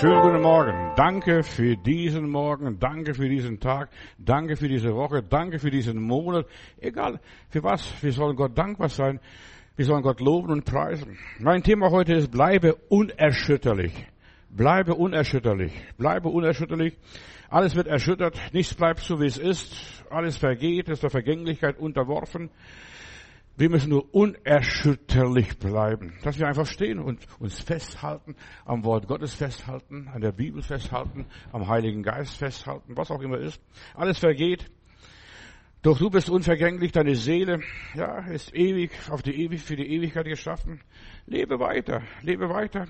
Schönen guten Morgen. Danke für diesen Morgen. Danke für diesen Tag. Danke für diese Woche. Danke für diesen Monat. Egal für was. Wir sollen Gott dankbar sein. Wir sollen Gott loben und preisen. Mein Thema heute ist, bleibe unerschütterlich. Bleibe unerschütterlich. Bleibe unerschütterlich. Alles wird erschüttert. Nichts bleibt so, wie es ist. Alles vergeht, ist der Vergänglichkeit unterworfen. Wir müssen nur unerschütterlich bleiben, dass wir einfach stehen und uns festhalten, am Wort Gottes festhalten, an der Bibel festhalten, am Heiligen Geist festhalten, was auch immer ist. Alles vergeht. Doch du bist unvergänglich, deine Seele, ja, ist ewig, auf die ewig, für die Ewigkeit geschaffen. Lebe weiter, lebe weiter.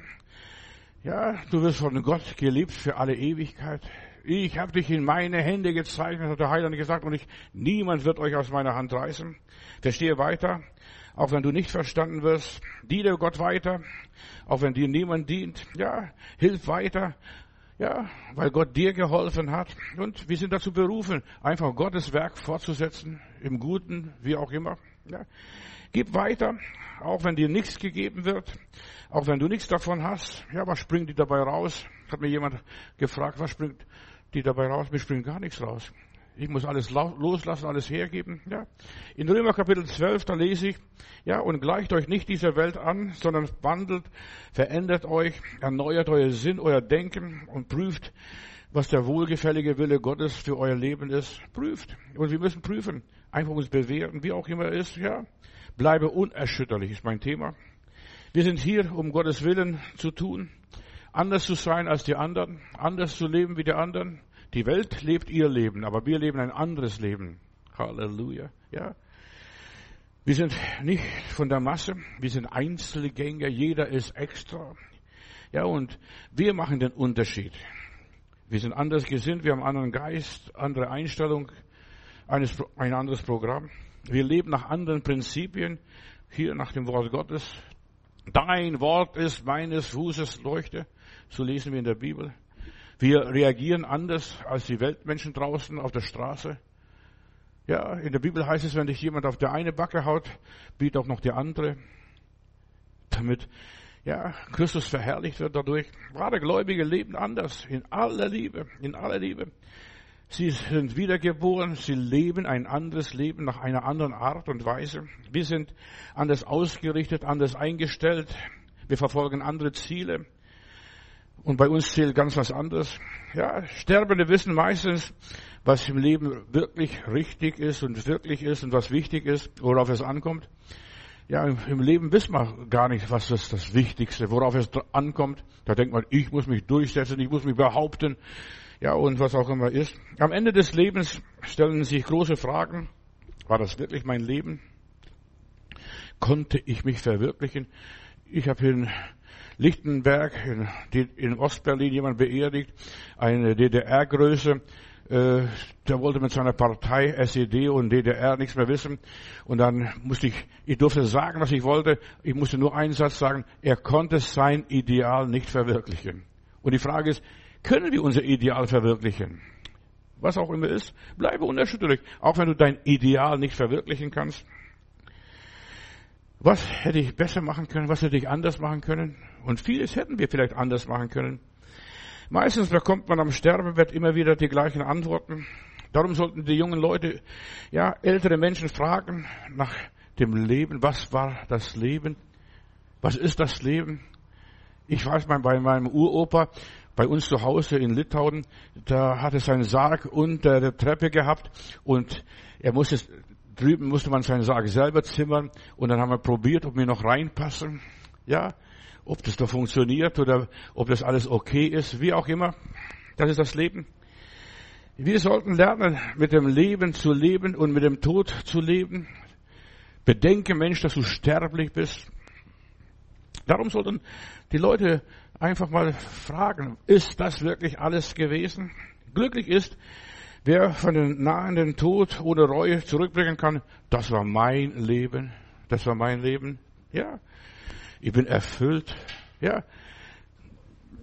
Ja, du wirst von Gott geliebt für alle Ewigkeit. Ich habe dich in meine Hände gezeichnet, hat der Heiland gesagt, und ich, niemand wird euch aus meiner Hand reißen. Verstehe weiter, auch wenn du nicht verstanden wirst. Diene Gott weiter, auch wenn dir niemand dient. Ja, hilf weiter. Ja, weil Gott dir geholfen hat. Und wir sind dazu berufen, einfach Gottes Werk fortzusetzen, im Guten, wie auch immer. Ja. Gib weiter, auch wenn dir nichts gegeben wird, auch wenn du nichts davon hast. Ja, was springt dir dabei raus? Hat mir jemand gefragt, was springt die dabei raus, mir springt gar nichts raus. Ich muss alles loslassen, alles hergeben. Ja. In Römer Kapitel 12, da lese ich, ja, und gleicht euch nicht dieser Welt an, sondern wandelt, verändert euch, erneuert euer Sinn, euer Denken und prüft, was der wohlgefällige Wille Gottes für euer Leben ist. Prüft. Und wir müssen prüfen. Einfach uns bewähren, wie auch immer ist, ja. Bleibe unerschütterlich, ist mein Thema. Wir sind hier, um Gottes Willen zu tun anders zu sein als die anderen, anders zu leben wie die anderen. Die Welt lebt ihr Leben, aber wir leben ein anderes Leben. Halleluja. Ja. Wir sind nicht von der Masse, wir sind Einzelgänger, jeder ist extra. Ja, und wir machen den Unterschied. Wir sind anders gesinnt, wir haben einen anderen Geist, andere Einstellung, eines, ein anderes Programm. Wir leben nach anderen Prinzipien, hier nach dem Wort Gottes. Dein Wort ist meines Fußes Leuchte. So lesen wir in der Bibel. Wir reagieren anders als die Weltmenschen draußen auf der Straße. Ja, in der Bibel heißt es, wenn dich jemand auf der eine Backe haut, biet auch noch die andere. Damit, ja, Christus verherrlicht wird dadurch. Wahre Gläubige leben anders, in aller Liebe, in aller Liebe. Sie sind wiedergeboren, sie leben ein anderes Leben nach einer anderen Art und Weise. Wir sind anders ausgerichtet, anders eingestellt. Wir verfolgen andere Ziele. Und bei uns zählt ganz was anderes. Ja, Sterbende wissen meistens, was im Leben wirklich richtig ist und wirklich ist und was wichtig ist, worauf es ankommt. Ja, im Leben wissen wir gar nicht, was ist das Wichtigste, worauf es ankommt. Da denkt man, ich muss mich durchsetzen, ich muss mich behaupten. Ja, und was auch immer ist. Am Ende des Lebens stellen sich große Fragen. War das wirklich mein Leben? Konnte ich mich verwirklichen? Ich habe in Lichtenberg in, in Ostberlin jemand beerdigt, eine DDR-Größe, äh, der wollte mit seiner Partei SED und DDR nichts mehr wissen. Und dann musste ich, ich durfte sagen, was ich wollte. Ich musste nur einen Satz sagen. Er konnte sein Ideal nicht verwirklichen. Und die Frage ist, können wir unser Ideal verwirklichen? Was auch immer ist, bleibe unerschütterlich. Auch wenn du dein Ideal nicht verwirklichen kannst. Was hätte ich besser machen können? Was hätte ich anders machen können? Und vieles hätten wir vielleicht anders machen können. Meistens bekommt man am Sterbebett immer wieder die gleichen Antworten. Darum sollten die jungen Leute, ja, ältere Menschen fragen nach dem Leben. Was war das Leben? Was ist das Leben? Ich weiß mal bei meinem Uropa, bei uns zu Hause in Litauen, da hatte seinen Sarg unter der Treppe gehabt und er musste Drüben musste man seinen Sarg selber zimmern und dann haben wir probiert, ob wir noch reinpassen. Ja, ob das da funktioniert oder ob das alles okay ist, wie auch immer. Das ist das Leben. Wir sollten lernen, mit dem Leben zu leben und mit dem Tod zu leben. Bedenke, Mensch, dass du sterblich bist. Darum sollten die Leute einfach mal fragen, ist das wirklich alles gewesen? Glücklich ist, Wer von den nahenden Tod ohne Reue zurückbringen kann, das war mein Leben. Das war mein Leben. Ja. Ich bin erfüllt. Ja.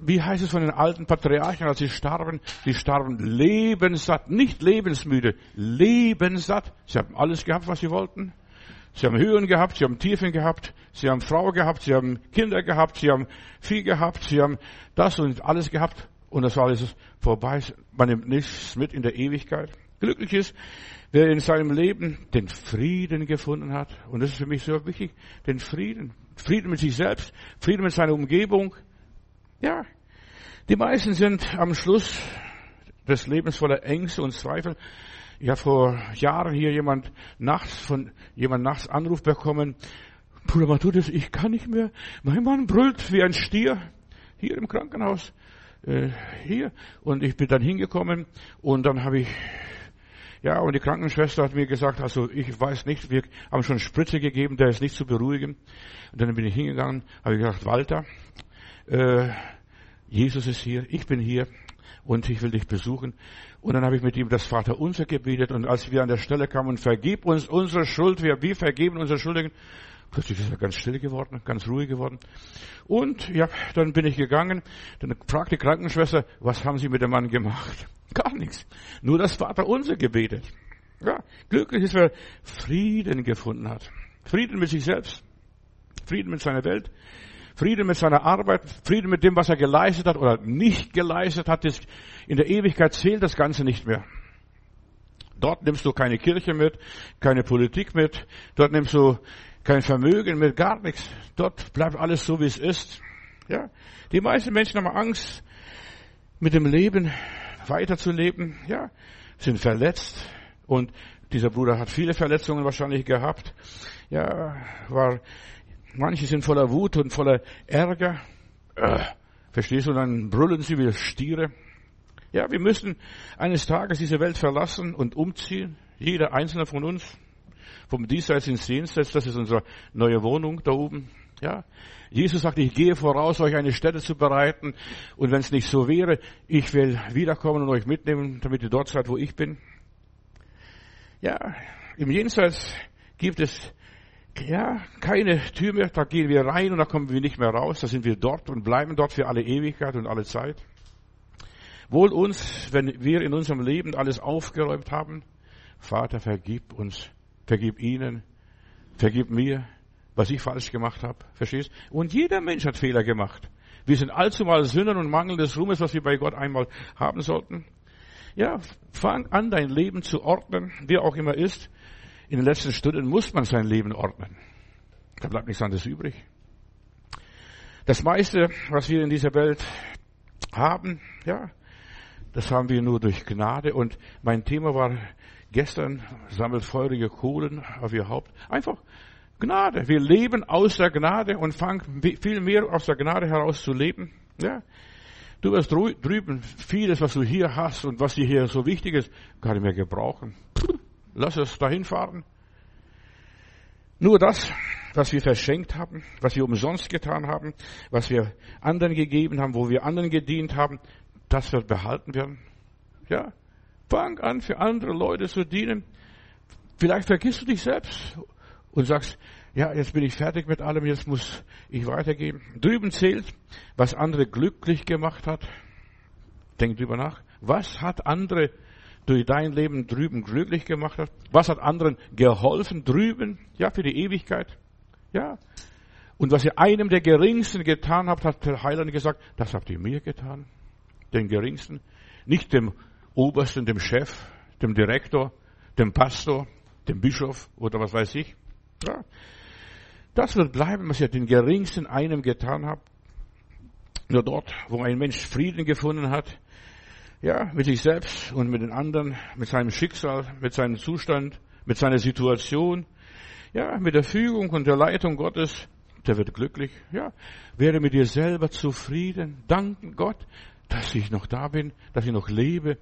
Wie heißt es von den alten Patriarchen, als sie starben? Sie starben lebenssatt, nicht lebensmüde, lebenssatt. Sie haben alles gehabt, was sie wollten. Sie haben Höhen gehabt, sie haben Tiefen gehabt, sie haben Frau gehabt, sie haben Kinder gehabt, sie haben Vieh gehabt, sie haben das und alles gehabt. Und das war alles vorbei. Man nimmt nichts mit in der Ewigkeit. Glücklich ist, wer in seinem Leben den Frieden gefunden hat. Und das ist für mich so wichtig, den Frieden. Frieden mit sich selbst, Frieden mit seiner Umgebung. Ja, die meisten sind am Schluss des Lebens voller Ängste und Zweifel. Ich habe vor Jahren hier jemand nachts von jemand nachts Anruf bekommen. Bruder Matthäus, ich kann nicht mehr. Mein Mann brüllt wie ein Stier hier im Krankenhaus. Äh, hier. Und ich bin dann hingekommen und dann habe ich ja, und die Krankenschwester hat mir gesagt, also ich weiß nicht, wir haben schon Spritze gegeben, der ist nicht zu beruhigen. Und dann bin ich hingegangen, habe gesagt, Walter, äh, Jesus ist hier, ich bin hier und ich will dich besuchen. Und dann habe ich mit ihm das Vaterunser gebetet und als wir an der Stelle kamen, vergib uns unsere Schuld, wir, wir vergeben unsere Schuldigen, plötzlich ist er ganz still geworden, ganz ruhig geworden. Und ja, dann bin ich gegangen, dann fragt die Krankenschwester, was haben Sie mit dem Mann gemacht? Gar nichts. Nur das Vaterunser gebetet. Ja, glücklich ist, wer Frieden gefunden hat. Frieden mit sich selbst, Frieden mit seiner Welt, Frieden mit seiner Arbeit, Frieden mit dem, was er geleistet hat oder nicht geleistet hat. In der Ewigkeit zählt das Ganze nicht mehr. Dort nimmst du keine Kirche mit, keine Politik mit, dort nimmst du kein Vermögen mit, gar nichts. Dort bleibt alles so, wie es ist. Ja, die meisten Menschen haben Angst, mit dem Leben weiterzuleben. Ja, sind verletzt und dieser Bruder hat viele Verletzungen wahrscheinlich gehabt. Ja, war Manche sind voller Wut und voller Ärger. Äh, verstehst du, dann brüllen sie wie Stiere. Ja, wir müssen eines Tages diese Welt verlassen und umziehen. Jeder einzelne von uns. Vom Diesseits ins Jenseits, das ist unsere neue Wohnung da oben. Ja. Jesus sagt, ich gehe voraus, euch eine Stätte zu bereiten. Und wenn es nicht so wäre, ich will wiederkommen und euch mitnehmen, damit ihr dort seid, wo ich bin. Ja, im Jenseits gibt es ja, keine Tür mehr, da gehen wir rein und da kommen wir nicht mehr raus, da sind wir dort und bleiben dort für alle Ewigkeit und alle Zeit. Wohl uns, wenn wir in unserem Leben alles aufgeräumt haben, Vater, vergib uns, vergib ihnen, vergib mir, was ich falsch gemacht habe, verstehst? Und jeder Mensch hat Fehler gemacht. Wir sind allzumal Sünder und Mangel des Ruhmes, was wir bei Gott einmal haben sollten. Ja, fang an, dein Leben zu ordnen, wie auch immer ist. In den letzten Stunden muss man sein Leben ordnen. Da bleibt nichts anderes übrig. Das meiste, was wir in dieser Welt haben, ja, das haben wir nur durch Gnade. Und mein Thema war gestern, sammelt feurige Kohlen auf ihr Haupt. Einfach Gnade. Wir leben aus der Gnade und fangen viel mehr aus der Gnade heraus zu leben. Ja. Du wirst drüben vieles, was du hier hast und was dir hier so wichtig ist, gar nicht mehr gebrauchen. Lass es dahin fahren. Nur das, was wir verschenkt haben, was wir umsonst getan haben, was wir anderen gegeben haben, wo wir anderen gedient haben, das wird behalten werden. Ja, fang an, für andere Leute zu dienen. Vielleicht vergisst du dich selbst und sagst, ja, jetzt bin ich fertig mit allem, jetzt muss ich weitergeben. Drüben zählt, was andere glücklich gemacht hat. Denk drüber nach. Was hat andere durch dein Leben drüben glücklich gemacht hat? Was hat anderen geholfen drüben? Ja, für die Ewigkeit. Ja. Und was ihr einem der Geringsten getan habt, hat der Heiland gesagt, das habt ihr mir getan. Den Geringsten. Nicht dem Obersten, dem Chef, dem Direktor, dem Pastor, dem Bischof oder was weiß ich. Ja. Das wird bleiben, was ihr den Geringsten einem getan habt. Nur dort, wo ein Mensch Frieden gefunden hat, ja, mit sich selbst und mit den anderen, mit seinem Schicksal, mit seinem Zustand, mit seiner Situation, ja, mit der Fügung und der Leitung Gottes, der wird glücklich, ja, werde mit dir selber zufrieden, danken Gott, dass ich noch da bin, dass ich noch lebe,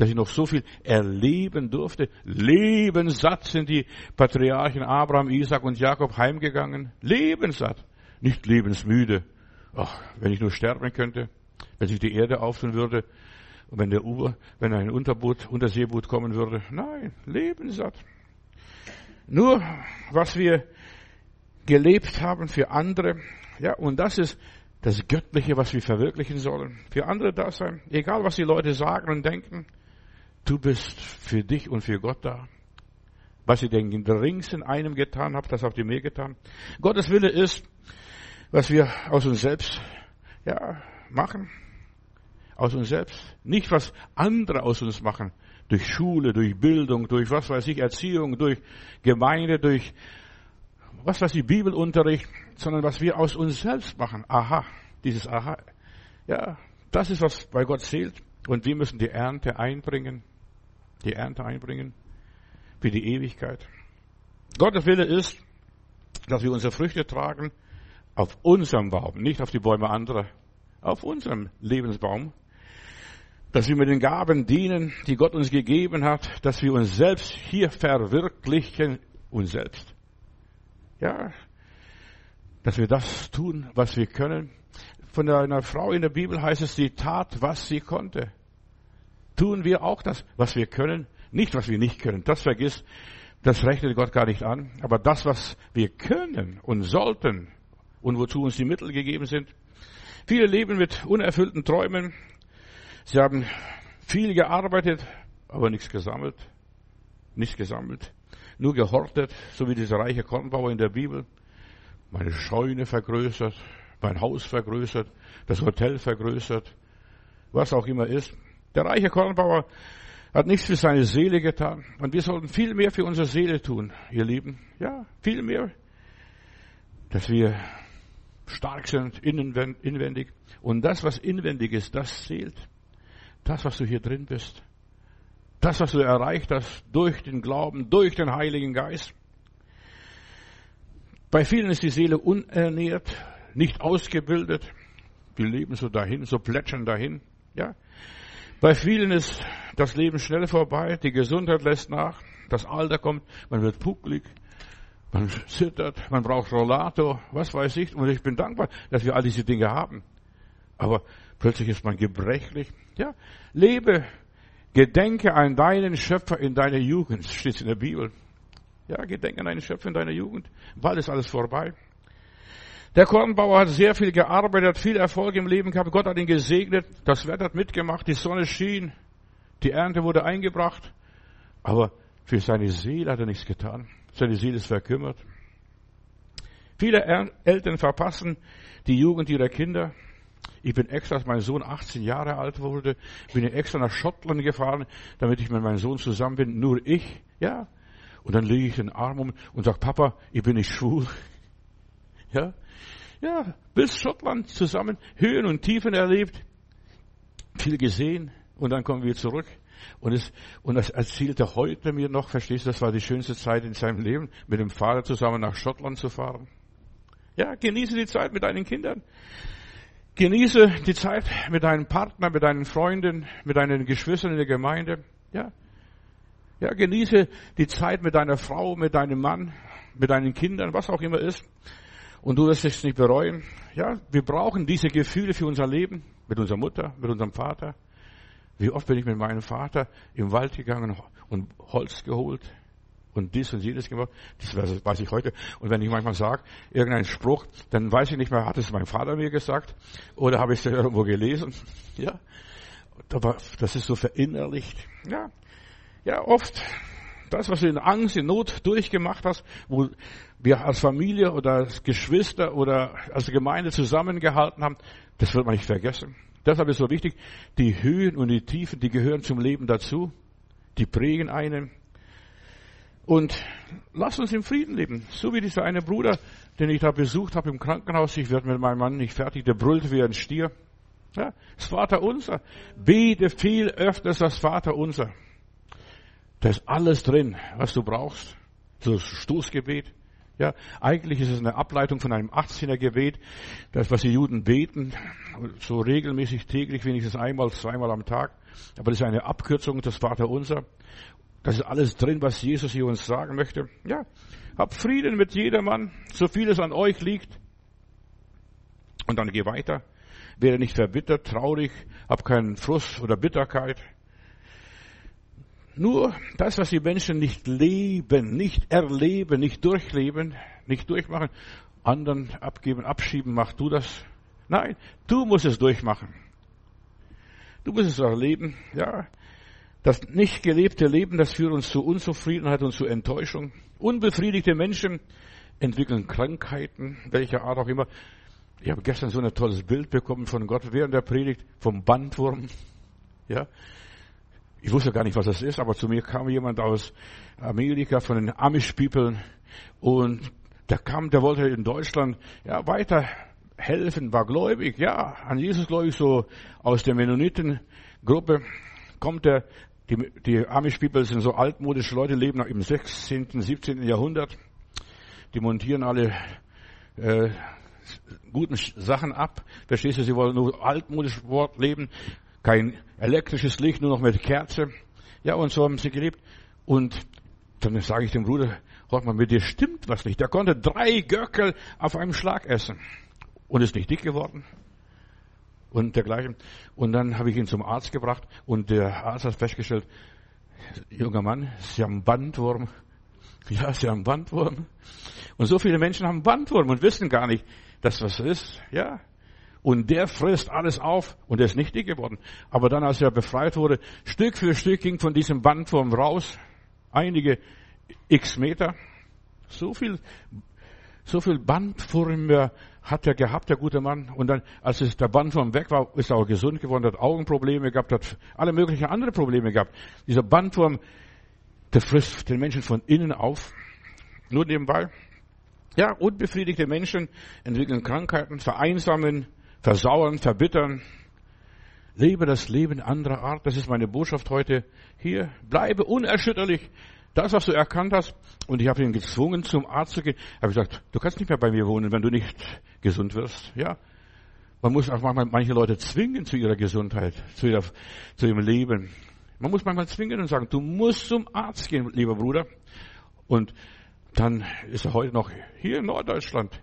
dass ich noch so viel erleben durfte. Lebenssatt sind die Patriarchen Abraham, Isaac und Jakob heimgegangen. Lebenssatt, nicht lebensmüde. Ach, wenn ich nur sterben könnte, wenn sich die Erde auftun würde, und wenn der Uber, wenn ein Unterboot, Unterseeboot kommen würde, nein, lebenssatt. Nur, was wir gelebt haben für andere, ja, und das ist das Göttliche, was wir verwirklichen sollen. Für andere da sein, egal was die Leute sagen und denken, du bist für dich und für Gott da. Was ihr den geringsten einem getan habt, das habt ihr mir getan. Gottes Wille ist, was wir aus uns selbst, ja, machen. Aus uns selbst. Nicht, was andere aus uns machen. Durch Schule, durch Bildung, durch was weiß ich, Erziehung, durch Gemeinde, durch was weiß ich, Bibelunterricht, sondern was wir aus uns selbst machen. Aha. Dieses Aha. Ja, das ist, was bei Gott zählt. Und wir müssen die Ernte einbringen. Die Ernte einbringen. Für die Ewigkeit. Gottes Wille ist, dass wir unsere Früchte tragen auf unserem Baum, nicht auf die Bäume anderer, auf unserem Lebensbaum. Dass wir mit den Gaben dienen, die Gott uns gegeben hat, dass wir uns selbst hier verwirklichen, uns selbst. Ja, dass wir das tun, was wir können. Von einer Frau in der Bibel heißt es, sie tat, was sie konnte. Tun wir auch das, was wir können, nicht was wir nicht können. Das vergisst, das rechnet Gott gar nicht an. Aber das, was wir können und sollten und wozu uns die Mittel gegeben sind. Viele leben mit unerfüllten Träumen. Sie haben viel gearbeitet, aber nichts gesammelt. Nichts gesammelt. Nur gehortet, so wie dieser reiche Kornbauer in der Bibel. Meine Scheune vergrößert, mein Haus vergrößert, das Hotel vergrößert, was auch immer ist. Der reiche Kornbauer hat nichts für seine Seele getan. Und wir sollten viel mehr für unsere Seele tun, ihr Lieben. Ja, viel mehr. Dass wir stark sind, inwendig. Und das, was inwendig ist, das zählt. Das, was du hier drin bist. Das, was du erreicht hast durch den Glauben, durch den Heiligen Geist. Bei vielen ist die Seele unernährt, nicht ausgebildet. Die leben so dahin, so plätschern dahin. Ja. Bei vielen ist das Leben schnell vorbei, die Gesundheit lässt nach, das Alter kommt, man wird pucklig, man zittert, man braucht Rollator, was weiß ich. Und ich bin dankbar, dass wir all diese Dinge haben. Aber plötzlich ist man gebrechlich. Ja, lebe, gedenke an deinen Schöpfer in deiner Jugend, steht in der Bibel. Ja, gedenke an deinen Schöpfer in deiner Jugend. Bald ist alles vorbei. Der Kornbauer hat sehr viel gearbeitet, viel Erfolg im Leben gehabt. Gott hat ihn gesegnet. Das Wetter hat mitgemacht. Die Sonne schien. Die Ernte wurde eingebracht. Aber für seine Seele hat er nichts getan. Seine Seele ist verkümmert. Viele Eltern verpassen die Jugend ihrer Kinder. Ich bin extra, als mein Sohn 18 Jahre alt wurde, bin ich extra nach Schottland gefahren, damit ich mit meinem Sohn zusammen bin. Nur ich, ja. Und dann lege ich den Arm um und sage, Papa, ich bin nicht schwul. Ja. Ja, bis Schottland zusammen Höhen und Tiefen erlebt, viel gesehen und dann kommen wir zurück. Und, es, und das erzählte heute mir noch, verstehst du, das war die schönste Zeit in seinem Leben, mit dem Vater zusammen nach Schottland zu fahren. Ja, genieße die Zeit mit deinen Kindern. Genieße die Zeit mit deinem Partner, mit deinen Freunden, mit deinen Geschwistern in der Gemeinde. Ja. Ja, genieße die Zeit mit deiner Frau, mit deinem Mann, mit deinen Kindern, was auch immer ist. Und du wirst es nicht bereuen. Ja, wir brauchen diese Gefühle für unser Leben, mit unserer Mutter, mit unserem Vater. Wie oft bin ich mit meinem Vater im Wald gegangen und Holz geholt und dies und jenes gemacht. Das weiß ich heute. Und wenn ich manchmal sage, irgendeinen Spruch, dann weiß ich nicht mehr, hat es mein Vater mir gesagt oder habe ich es irgendwo gelesen. Ja, das ist so verinnerlicht. Ja, ja, oft das, was du in Angst, in Not durchgemacht hast, wo wir als Familie oder als Geschwister oder als Gemeinde zusammengehalten haben, das wird man nicht vergessen. Deshalb ist es so wichtig, die Höhen und die Tiefen, die gehören zum Leben dazu. Die prägen einen. Und lass uns im Frieden leben. So wie dieser eine Bruder, den ich da besucht habe im Krankenhaus. Ich werde mit meinem Mann nicht fertig. Der brüllt wie ein Stier. Ja, das Vater unser. Bete viel öfters das Vater unser. Da ist alles drin, was du brauchst. So Stoßgebet. Ja, eigentlich ist es eine Ableitung von einem 18er Gebet, das, was die Juden beten, so regelmäßig täglich, wenigstens einmal, zweimal am Tag. Aber das ist eine Abkürzung des Vaterunser. Das ist alles drin, was Jesus hier uns sagen möchte. Ja, habt Frieden mit jedermann, so viel es an euch liegt. Und dann geh weiter. Werde nicht verbittert, traurig, hab keinen Frust oder Bitterkeit. Nur das, was die Menschen nicht leben, nicht erleben, nicht durchleben, nicht durchmachen, anderen abgeben, abschieben, mach du das. Nein, du musst es durchmachen. Du musst es erleben, ja. Das nicht gelebte Leben, das führt uns zu Unzufriedenheit und zu Enttäuschung. Unbefriedigte Menschen entwickeln Krankheiten, welcher Art auch immer. Ich habe gestern so ein tolles Bild bekommen von Gott während der Predigt vom Bandwurm. Ja. Ich wusste gar nicht, was das ist, aber zu mir kam jemand aus Amerika von den Amish People und der kam, der wollte in Deutschland ja weiter helfen, war gläubig, ja, an Jesus gläubig, so aus der Mennonitengruppe kommt er, die, die Amish People sind so altmodische Leute, leben noch im 16., 17. Jahrhundert. Die montieren alle äh, guten Sachen ab. Verstehst du, sie wollen nur altmodisch Wort leben, kein elektrisches Licht, nur noch mit Kerze. Ja, und so haben sie gelebt. Und dann sage ich dem Bruder, hört mal, mit dir stimmt was nicht. Der konnte drei Göckel auf einem Schlag essen und ist nicht dick geworden und dergleichen. Und dann habe ich ihn zum Arzt gebracht und der Arzt hat festgestellt, junger Mann, Sie haben Bandwurm. Ja, Sie haben Bandwurm. Und so viele Menschen haben Bandwurm und wissen gar nicht, dass was ist. Ja. Und der frisst alles auf und er ist nicht dick geworden. Aber dann, als er befreit wurde, Stück für Stück ging von diesem Bandwurm raus, einige x Meter. So viel, so viel Bandwurm hat er gehabt, der gute Mann. Und dann, als es der Bandwurm weg war, ist er auch gesund geworden, hat Augenprobleme gehabt, hat alle möglichen andere Probleme gehabt. Dieser Bandwurm, der frisst den Menschen von innen auf. Nur nebenbei. Ja, unbefriedigte Menschen entwickeln Krankheiten, vereinsamen, versauern, verbittern. Lebe das Leben anderer Art. Das ist meine Botschaft heute hier. Bleibe unerschütterlich. Das, was du erkannt hast, und ich habe ihn gezwungen, zum Arzt zu gehen, habe ich gesagt, du kannst nicht mehr bei mir wohnen, wenn du nicht gesund wirst. Ja, man muss auch manchmal manche Leute zwingen zu ihrer Gesundheit, zu, ihrer, zu ihrem Leben. Man muss manchmal zwingen und sagen, du musst zum Arzt gehen, lieber Bruder. Und dann ist er heute noch hier in Norddeutschland,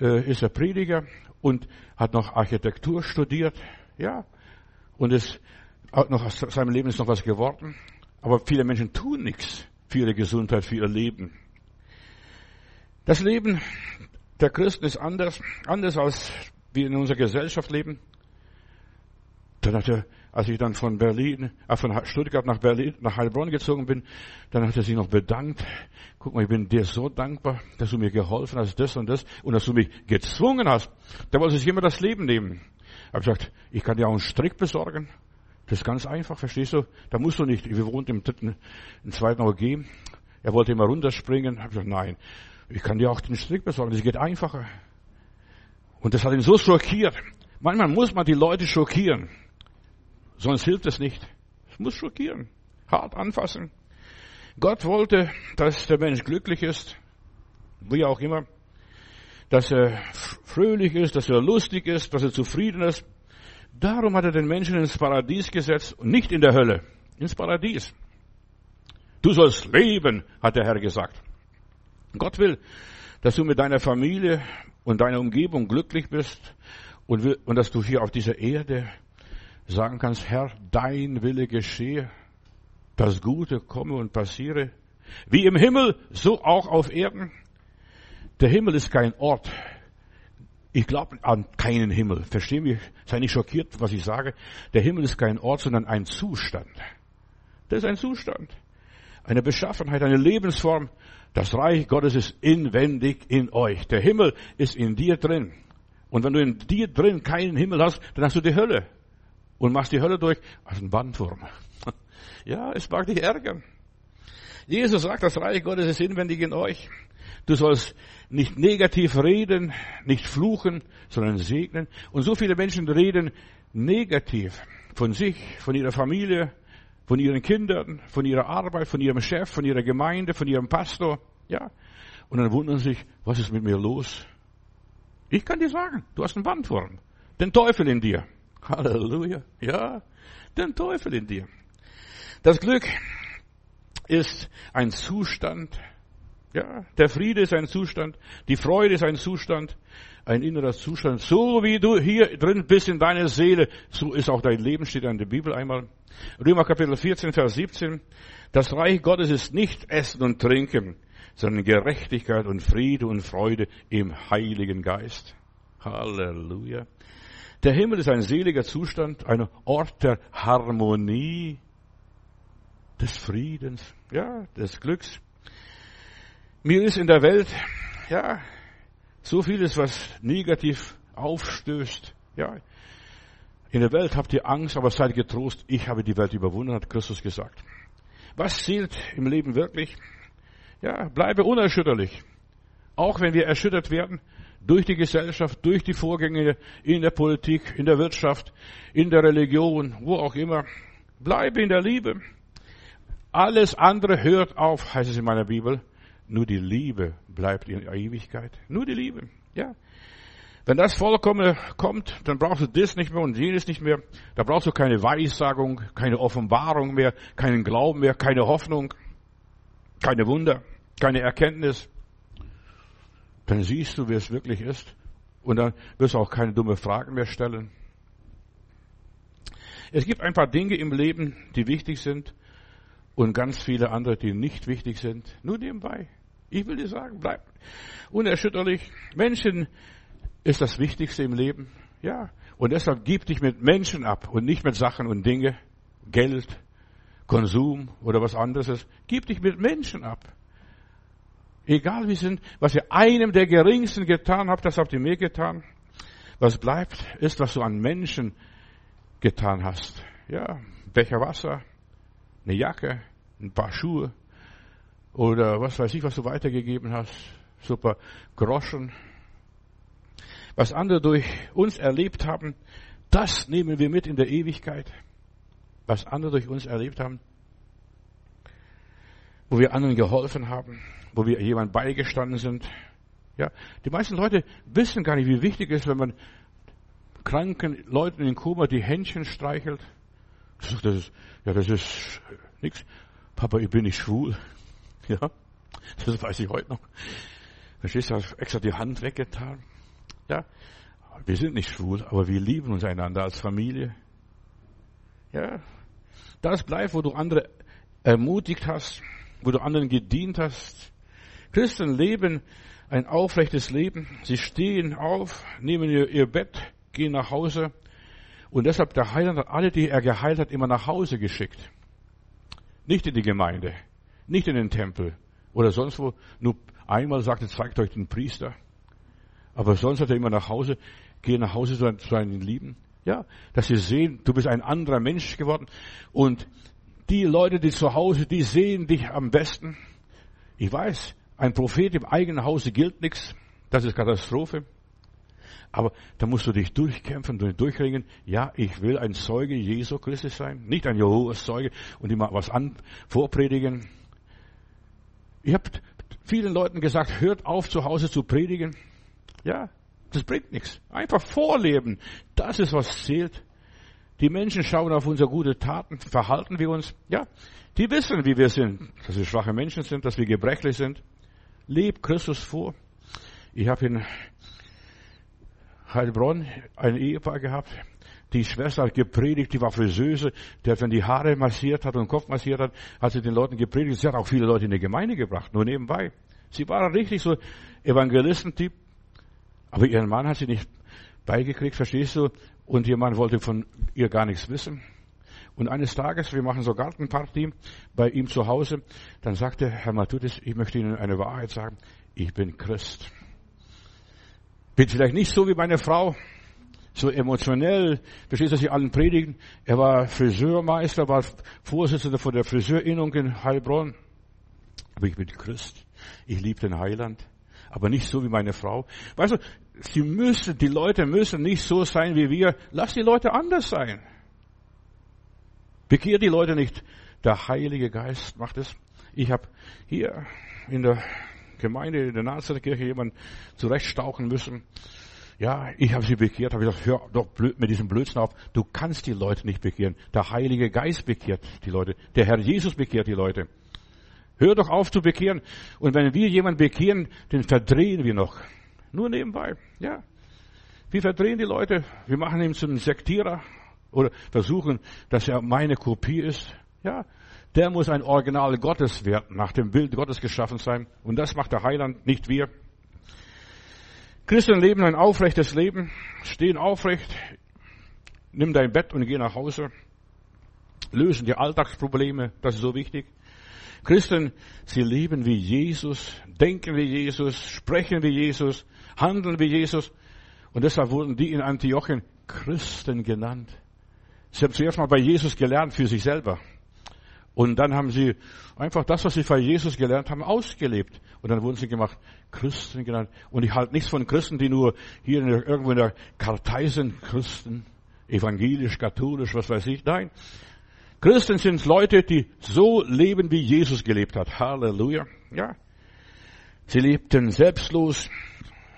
äh, ist er Prediger und hat noch Architektur studiert. Ja, und ist noch aus seinem Leben ist noch was geworden. Aber viele Menschen tun nichts für ihre Gesundheit, für ihr Leben. Das Leben der Christen ist anders, anders als wir in unserer Gesellschaft leben. Dann hat er, als ich dann von Berlin, äh, von Stuttgart nach Berlin, nach Heilbronn gezogen bin, dann hat er sich noch bedankt. Guck mal, ich bin dir so dankbar, dass du mir geholfen hast, das und das, und dass du mich gezwungen hast. Da wollte sich immer das Leben nehmen. Ich habe gesagt, ich kann dir auch einen Strick besorgen. Das ist ganz einfach, verstehst du? Da musst du nicht. Wir wohnten im dritten, im zweiten OG. Er wollte immer runterspringen. Ich habe gesagt, nein, ich kann dir auch den Strick besorgen. Das geht einfacher. Und das hat ihn so schockiert. Manchmal muss man die Leute schockieren. Sonst hilft es nicht. Es muss schockieren. Hart anfassen. Gott wollte, dass der Mensch glücklich ist. Wie auch immer. Dass er fröhlich ist, dass er lustig ist, dass er zufrieden ist. Darum hat er den Menschen ins Paradies gesetzt und nicht in der Hölle, ins Paradies. Du sollst leben, hat der Herr gesagt. Gott will, dass du mit deiner Familie und deiner Umgebung glücklich bist und, will, und dass du hier auf dieser Erde sagen kannst, Herr, dein Wille geschehe, das Gute komme und passiere, wie im Himmel, so auch auf Erden. Der Himmel ist kein Ort, ich glaube an keinen Himmel. Verstehen wir? Sei nicht schockiert, was ich sage. Der Himmel ist kein Ort, sondern ein Zustand. Das ist ein Zustand. Eine Beschaffenheit, eine Lebensform. Das Reich Gottes ist inwendig in euch. Der Himmel ist in dir drin. Und wenn du in dir drin keinen Himmel hast, dann hast du die Hölle. Und machst die Hölle durch als ein Bandwurm. Ja, es mag dich ärgern. Jesus sagt, das Reich Gottes ist inwendig in euch. Du sollst nicht negativ reden, nicht fluchen, sondern segnen. Und so viele Menschen reden negativ von sich, von ihrer Familie, von ihren Kindern, von ihrer Arbeit, von ihrem Chef, von ihrer Gemeinde, von ihrem Pastor. Ja. Und dann wundern sie sich, was ist mit mir los? Ich kann dir sagen, du hast einen Bandwurm. Den Teufel in dir. Halleluja. Ja. Den Teufel in dir. Das Glück ist ein Zustand, ja, der Friede ist ein Zustand, die Freude ist ein Zustand, ein innerer Zustand. So wie du hier drin bist in deiner Seele, so ist auch dein Leben, steht in der Bibel einmal. Römer Kapitel 14, Vers 17. Das Reich Gottes ist nicht Essen und Trinken, sondern Gerechtigkeit und Friede und Freude im Heiligen Geist. Halleluja. Der Himmel ist ein seliger Zustand, ein Ort der Harmonie. des Friedens, ja, des Glücks. Mir ist in der Welt, ja, so vieles, was negativ aufstößt, ja. In der Welt habt ihr Angst, aber seid getrost. Ich habe die Welt überwunden, hat Christus gesagt. Was zählt im Leben wirklich? Ja, bleibe unerschütterlich. Auch wenn wir erschüttert werden durch die Gesellschaft, durch die Vorgänge in der Politik, in der Wirtschaft, in der Religion, wo auch immer. Bleibe in der Liebe. Alles andere hört auf, heißt es in meiner Bibel. Nur die Liebe bleibt in Ewigkeit. Nur die Liebe. Ja. Wenn das vollkommen kommt, dann brauchst du das nicht mehr und jenes nicht mehr. Da brauchst du keine Weissagung, keine Offenbarung mehr, keinen Glauben mehr, keine Hoffnung, keine Wunder, keine Erkenntnis. Dann siehst du, wie es wirklich ist. Und dann wirst du auch keine dumme Fragen mehr stellen. Es gibt ein paar Dinge im Leben, die wichtig sind und ganz viele andere, die nicht wichtig sind. Nur nebenbei. Ich will dir sagen, bleib unerschütterlich. Menschen ist das Wichtigste im Leben. Ja. Und deshalb gib dich mit Menschen ab und nicht mit Sachen und Dinge, Geld, Konsum oder was anderes. Gib dich mit Menschen ab. Egal wie sind, was ihr einem der geringsten getan habt, das habt ihr mir getan. Was bleibt, ist, was du an Menschen getan hast. Ja, Becher Wasser, eine Jacke, ein paar Schuhe oder was weiß ich, was du weitergegeben hast. Super Groschen, was andere durch uns erlebt haben, das nehmen wir mit in der Ewigkeit. Was andere durch uns erlebt haben, wo wir anderen geholfen haben, wo wir jemand beigestanden sind. Ja, die meisten Leute wissen gar nicht, wie wichtig es ist, wenn man kranken Leuten in Koma die Händchen streichelt. Das ist, ja, das ist nichts. Papa, ich bin nicht schwul. Ja, das weiß ich heute noch. Verstehst du, hast extra die Hand weggetan. Ja, wir sind nicht schwul, aber wir lieben uns einander als Familie. Ja, das bleibt, wo du andere ermutigt hast, wo du anderen gedient hast. Christen leben ein aufrechtes Leben. Sie stehen auf, nehmen ihr, Bett, gehen nach Hause. Und deshalb der Heiland hat alle, die er geheilt hat, immer nach Hause geschickt. Nicht in die Gemeinde, nicht in den Tempel oder sonst wo. Nur einmal sagte, zeigt euch den Priester. Aber sonst hat er immer nach Hause, geh nach Hause zu deinen Lieben. Ja, dass sie sehen, du bist ein anderer Mensch geworden. Und die Leute, die zu Hause, die sehen dich am besten. Ich weiß, ein Prophet im eigenen Hause gilt nichts. Das ist Katastrophe. Aber da musst du dich durchkämpfen, durchringen. Ja, ich will ein Zeuge Jesu Christi sein, nicht ein Jehovas Zeuge und immer was an vorpredigen. Ich habe vielen Leuten gesagt, hört auf zu Hause zu predigen. Ja, das bringt nichts. Einfach vorleben. Das ist, was zählt. Die Menschen schauen auf unsere gute Taten, verhalten wir uns. Ja, die wissen, wie wir sind, dass wir schwache Menschen sind, dass wir gebrechlich sind. Leb Christus vor. Ich habe in Heilbronn ein Ehepaar gehabt. Die Schwester hat gepredigt, die war Friseuse, die hat, wenn die Haare massiert hat und den Kopf massiert hat, hat sie den Leuten gepredigt. Sie hat auch viele Leute in die Gemeinde gebracht, nur nebenbei. Sie war richtig so Evangelistentyp. Aber ihren Mann hat sie nicht beigekriegt, verstehst du? Und ihr Mann wollte von ihr gar nichts wissen. Und eines Tages, wir machen so Gartenparty bei ihm zu Hause, dann sagte Herr Matutis, ich möchte Ihnen eine Wahrheit sagen, ich bin Christ. Bin vielleicht nicht so wie meine Frau, so emotionell, verstehst du, sie allen predigen. Er war Friseurmeister, war Vorsitzender von der Friseurinnung in Heilbronn. Aber ich bin Christ. Ich liebe den Heiland aber nicht so wie meine Frau. Weißt du, sie müssen, die Leute müssen nicht so sein wie wir. Lass die Leute anders sein. Bekehr die Leute nicht. Der Heilige Geist macht es. Ich habe hier in der Gemeinde, in der Nazarethkirche jemanden zurechtstauchen müssen. Ja, ich habe sie bekehrt, habe gesagt, hör doch mit diesem Blödsinn auf. Du kannst die Leute nicht bekehren. Der Heilige Geist bekehrt die Leute. Der Herr Jesus bekehrt die Leute. Hör doch auf zu bekehren. Und wenn wir jemanden bekehren, den verdrehen wir noch. Nur nebenbei, ja. Wir verdrehen die Leute. Wir machen ihn zum Sektierer oder versuchen, dass er meine Kopie ist. Ja. Der muss ein Original Gottes werden, nach dem Bild Gottes geschaffen sein. Und das macht der Heiland, nicht wir. Christen leben ein aufrechtes Leben, stehen aufrecht, nimm dein Bett und geh nach Hause. lösen die Alltagsprobleme. Das ist so wichtig. Christen, sie leben wie Jesus, denken wie Jesus, sprechen wie Jesus, handeln wie Jesus. Und deshalb wurden die in Antiochien Christen genannt. Sie haben zuerst mal bei Jesus gelernt für sich selber. Und dann haben sie einfach das, was sie bei Jesus gelernt haben, ausgelebt. Und dann wurden sie gemacht Christen genannt. Und ich halte nichts von Christen, die nur hier in der, irgendwo in der Kartei sind. Christen, evangelisch, katholisch, was weiß ich. Nein. Christen sind Leute, die so leben, wie Jesus gelebt hat. Halleluja. Ja. Sie lebten selbstlos.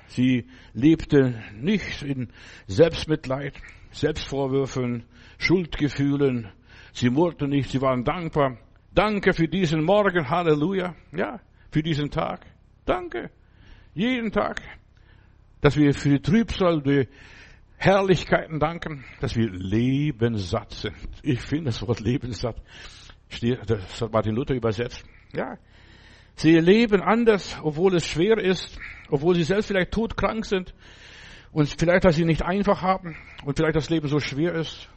Sie lebten nicht in Selbstmitleid, Selbstvorwürfen, Schuldgefühlen. Sie murrten nicht, sie waren dankbar. Danke für diesen Morgen, Halleluja. Ja, für diesen Tag. Danke. Jeden Tag. Dass wir für die Trübsal, die Herrlichkeiten danken, dass wir lebenssatt sind. Ich finde das Wort lebenssatt. Das hat Martin Luther übersetzt. Ja. Sie leben anders, obwohl es schwer ist, obwohl sie selbst vielleicht todkrank sind und vielleicht, dass sie nicht einfach haben und vielleicht das Leben so schwer ist.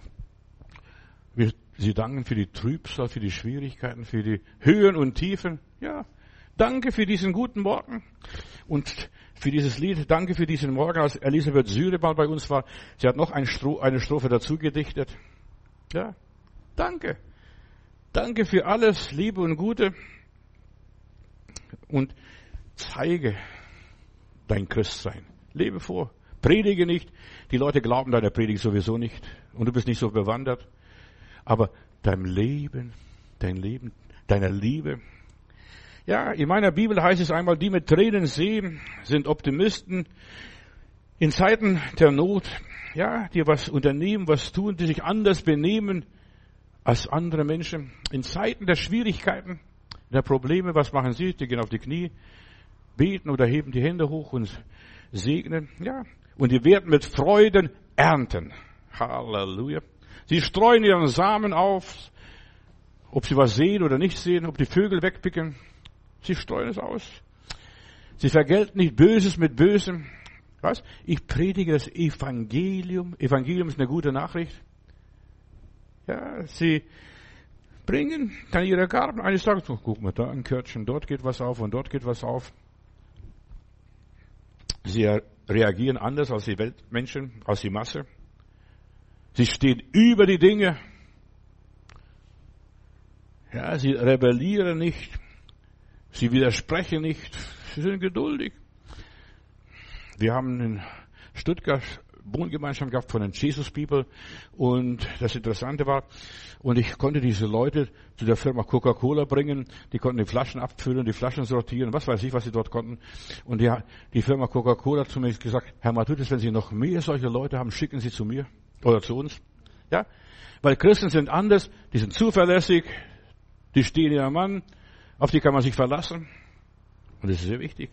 Wir, sie danken für die Trübsal, für die Schwierigkeiten, für die Höhen und Tiefen. Ja, danke für diesen guten Morgen und für dieses Lied. Danke für diesen Morgen, als Elisabeth Sürebal bei uns war. Sie hat noch eine Strophe dazu gedichtet. Ja, danke. Danke für alles, Liebe und Gute. Und zeige dein Christsein. Lebe vor. Predige nicht. Die Leute glauben deiner Predigt sowieso nicht. Und du bist nicht so bewandert. Aber dein Leben, dein Leben, deiner Liebe. Ja, in meiner Bibel heißt es einmal, die mit Tränen sehen, sind Optimisten. In Zeiten der Not, ja, die was unternehmen, was tun, die sich anders benehmen als andere Menschen. In Zeiten der Schwierigkeiten, der Probleme, was machen sie? Die gehen auf die Knie, beten oder heben die Hände hoch und segnen. Ja, und die werden mit Freuden ernten. Halleluja. Sie streuen ihren Samen auf, ob sie was sehen oder nicht sehen, ob die Vögel wegpicken. Sie streuen es aus. Sie vergelten nicht Böses mit Bösem. Was? Ich predige das Evangelium. Evangelium ist eine gute Nachricht. Ja, sie bringen dann ihre Garten eines Tages. Oh, guck mal, da ein Kürtchen, dort geht was auf und dort geht was auf. Sie reagieren anders als die Weltmenschen, als die Masse. Sie stehen über die Dinge. Ja, sie rebellieren nicht. Sie widersprechen nicht. Sie sind geduldig. Wir haben in Stuttgart Wohngemeinschaft gehabt von den Jesus People und das Interessante war, und ich konnte diese Leute zu der Firma Coca-Cola bringen, die konnten die Flaschen abfüllen, die Flaschen sortieren, was weiß ich, was sie dort konnten. Und die, die Firma Coca-Cola hat zu mir gesagt, Herr Matutis, wenn Sie noch mehr solche Leute haben, schicken Sie zu mir oder zu uns. Ja? Weil Christen sind anders, die sind zuverlässig, die stehen ihrem Mann, auf die kann man sich verlassen. Und das ist sehr wichtig.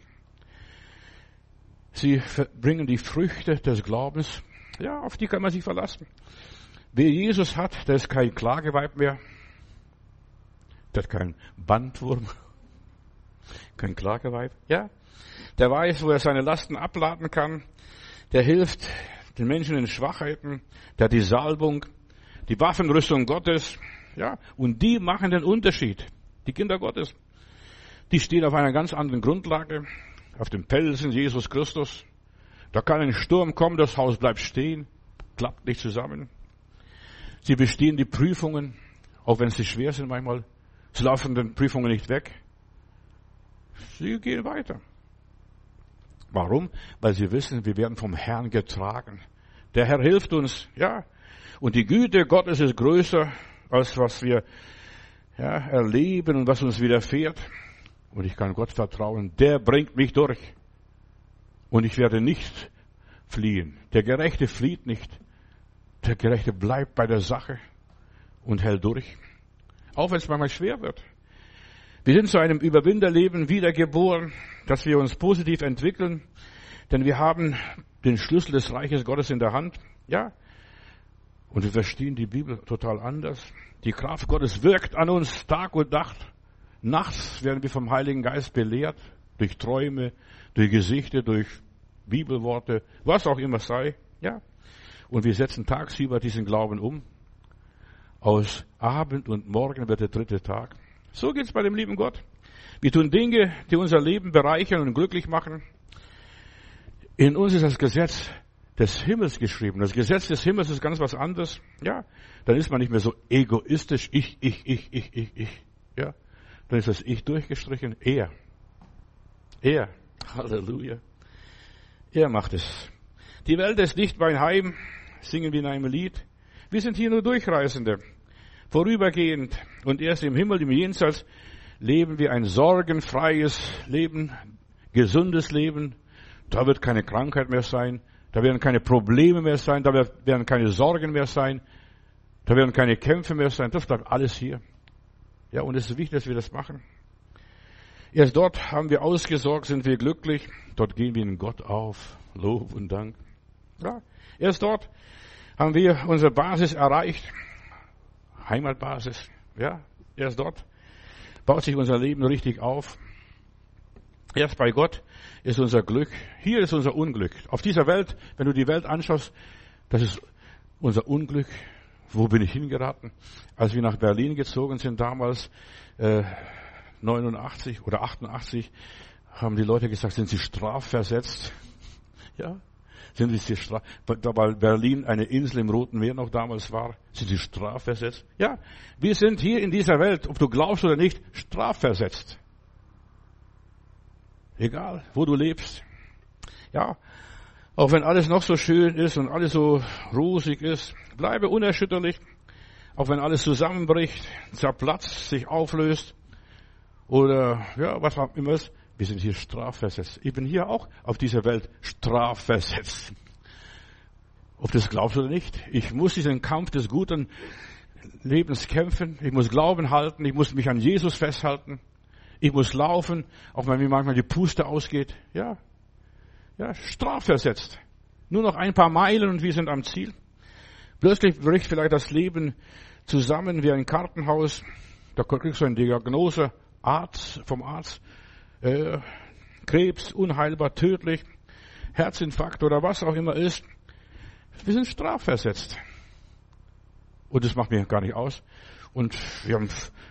Sie bringen die Früchte des Glaubens. Ja, auf die kann man sich verlassen. Wer Jesus hat, der ist kein Klageweib mehr. Der hat kein Bandwurm. Kein Klageweib. Ja. Der weiß, wo er seine Lasten abladen kann. Der hilft den Menschen in Schwachheiten. Der die Salbung, die Waffenrüstung Gottes. Ja. Und die machen den Unterschied. Die Kinder Gottes. Die stehen auf einer ganz anderen Grundlage auf dem Felsen Jesus Christus. Da kann ein Sturm kommen, das Haus bleibt stehen, klappt nicht zusammen. Sie bestehen die Prüfungen, auch wenn sie schwer sind manchmal. Sie laufen den Prüfungen nicht weg. Sie gehen weiter. Warum? Weil sie wissen, wir werden vom Herrn getragen. Der Herr hilft uns, ja. Und die Güte Gottes ist größer, als was wir ja, erleben und was uns widerfährt. Und ich kann Gott vertrauen, der bringt mich durch. Und ich werde nicht fliehen. Der Gerechte flieht nicht. Der Gerechte bleibt bei der Sache und hält durch. Auch wenn es manchmal schwer wird. Wir sind zu einem Überwinderleben wiedergeboren, dass wir uns positiv entwickeln, denn wir haben den Schlüssel des Reiches Gottes in der Hand. Ja. Und wir verstehen die Bibel total anders. Die Kraft Gottes wirkt an uns Tag und Nacht. Nachts werden wir vom Heiligen Geist belehrt, durch Träume, durch Gesichter, durch Bibelworte, was auch immer sei, ja. Und wir setzen tagsüber diesen Glauben um. Aus Abend und Morgen wird der dritte Tag. So geht's bei dem lieben Gott. Wir tun Dinge, die unser Leben bereichern und glücklich machen. In uns ist das Gesetz des Himmels geschrieben. Das Gesetz des Himmels ist ganz was anderes. Ja, dann ist man nicht mehr so egoistisch. Ich, ich, ich, ich, ich, ich. Ja, dann ist das Ich durchgestrichen. Er. Er. Halleluja. Er macht es. Die Welt ist nicht mein Heim, singen wir in einem Lied. Wir sind hier nur Durchreisende, vorübergehend. Und erst im Himmel, im Jenseits, leben wir ein sorgenfreies Leben, gesundes Leben. Da wird keine Krankheit mehr sein. Da werden keine Probleme mehr sein. Da werden keine Sorgen mehr sein. Da werden keine Kämpfe mehr sein. Das bleibt alles hier. Ja, und es ist wichtig, dass wir das machen. Erst dort haben wir ausgesorgt, sind wir glücklich. Dort gehen wir in Gott auf. Lob und Dank. Ja, erst dort haben wir unsere Basis erreicht. Heimatbasis. Ja, erst dort baut sich unser Leben richtig auf. Erst bei Gott ist unser Glück. Hier ist unser Unglück. Auf dieser Welt, wenn du die Welt anschaust, das ist unser Unglück. Wo bin ich hingeraten? Als wir nach Berlin gezogen sind damals, äh, 89 oder 88, haben die Leute gesagt, sind sie strafversetzt? Ja, sind sie straf, weil Berlin eine Insel im Roten Meer noch damals war, sind sie strafversetzt? Ja, wir sind hier in dieser Welt, ob du glaubst oder nicht, strafversetzt. Egal, wo du lebst. Ja, auch wenn alles noch so schön ist und alles so rosig ist, bleibe unerschütterlich. Auch wenn alles zusammenbricht, zerplatzt, sich auflöst oder ja, was auch immer ist, wir sind hier strafversetzt. Ich bin hier auch auf dieser Welt strafversetzt. Ob das glaubst oder nicht. Ich muss diesen Kampf des guten Lebens kämpfen. Ich muss Glauben halten. Ich muss mich an Jesus festhalten. Ich muss laufen, auch wenn mir manchmal die Puste ausgeht. Ja. Ja, strafversetzt. Nur noch ein paar Meilen und wir sind am Ziel. Plötzlich bricht vielleicht das Leben zusammen wie ein Kartenhaus. Da kriegst du eine Diagnose Arzt, vom Arzt äh, Krebs, unheilbar, tödlich, Herzinfarkt oder was auch immer ist. Wir sind strafversetzt. Und das macht mir gar nicht aus. Und wir haben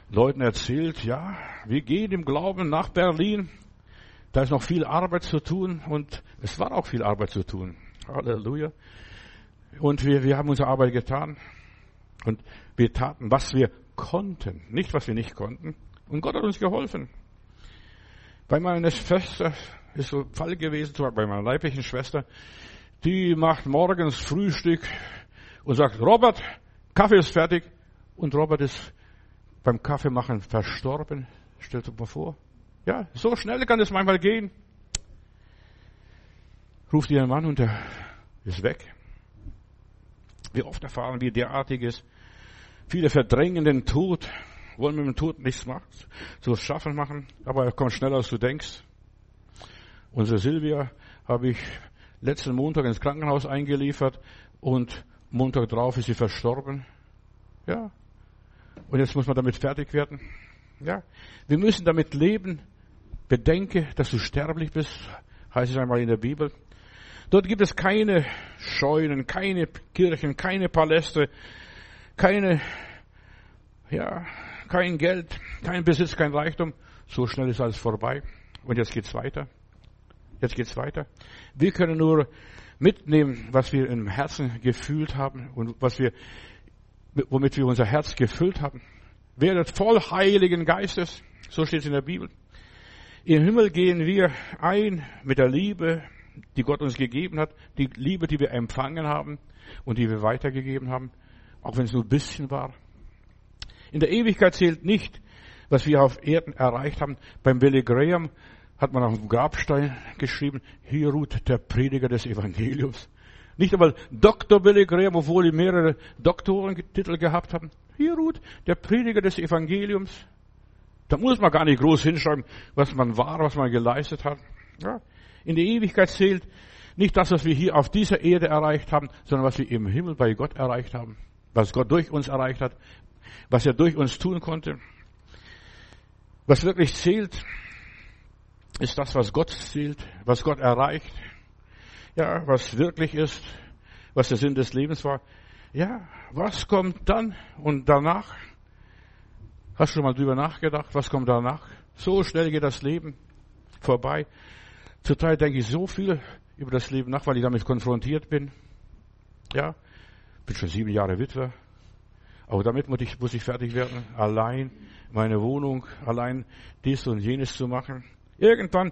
Leuten erzählt, ja, wir gehen im Glauben nach Berlin. Da ist noch viel Arbeit zu tun und es war auch viel Arbeit zu tun. Halleluja. Und wir, wir haben unsere Arbeit getan. Und wir taten, was wir konnten, nicht was wir nicht konnten. Und Gott hat uns geholfen. Bei meiner Schwester ist so ein Fall gewesen, bei meiner leiblichen Schwester, die macht morgens Frühstück und sagt, Robert, Kaffee ist fertig. Und Robert ist beim Kaffeemachen verstorben. Stellt euch mal vor. Ja, so schnell kann es manchmal gehen. Ruft ihren Mann und er ist weg. Wie oft erfahren wir derartiges. Viele verdrängen den Tod wollen mit dem Tod nichts machen, zu schaffen machen, aber er kommt schneller als du denkst. Unsere Silvia habe ich letzten Montag ins Krankenhaus eingeliefert und Montag drauf ist sie verstorben. Ja. Und jetzt muss man damit fertig werden. Ja. Wir müssen damit leben. Bedenke, dass du sterblich bist, heißt es einmal in der Bibel. Dort gibt es keine Scheunen, keine Kirchen, keine Paläste, keine, ja, kein Geld, kein Besitz, kein Reichtum. So schnell ist alles vorbei. Und jetzt geht's weiter. Jetzt geht's weiter. Wir können nur mitnehmen, was wir im Herzen gefühlt haben und was wir, womit wir unser Herz gefüllt haben. Werdet voll Heiligen Geistes. So steht es in der Bibel. Im Himmel gehen wir ein mit der Liebe, die Gott uns gegeben hat, die Liebe, die wir empfangen haben und die wir weitergegeben haben, auch wenn es nur ein bisschen war. In der Ewigkeit zählt nicht, was wir auf Erden erreicht haben. Beim Billy Graham hat man auf dem Grabstein geschrieben, hier ruht der Prediger des Evangeliums. Nicht einmal Dr. Billy Graham, obwohl die mehrere Doktorentitel gehabt haben. Hier ruht der Prediger des Evangeliums. Da muss man gar nicht groß hinschreiben, was man war, was man geleistet hat. Ja. In der Ewigkeit zählt nicht das, was wir hier auf dieser Erde erreicht haben, sondern was wir im Himmel bei Gott erreicht haben. Was Gott durch uns erreicht hat, was er durch uns tun konnte. Was wirklich zählt, ist das, was Gott zählt, was Gott erreicht. Ja, was wirklich ist, was der Sinn des Lebens war. Ja, was kommt dann und danach? Hast du schon mal drüber nachgedacht, was kommt danach? So schnell geht das Leben vorbei. Zurzeit denke ich so viel über das Leben nach, weil ich damit konfrontiert bin. Ja, bin schon sieben Jahre Witwer. Aber damit muss ich, fertig werden, allein meine Wohnung, allein dies und jenes zu machen. Irgendwann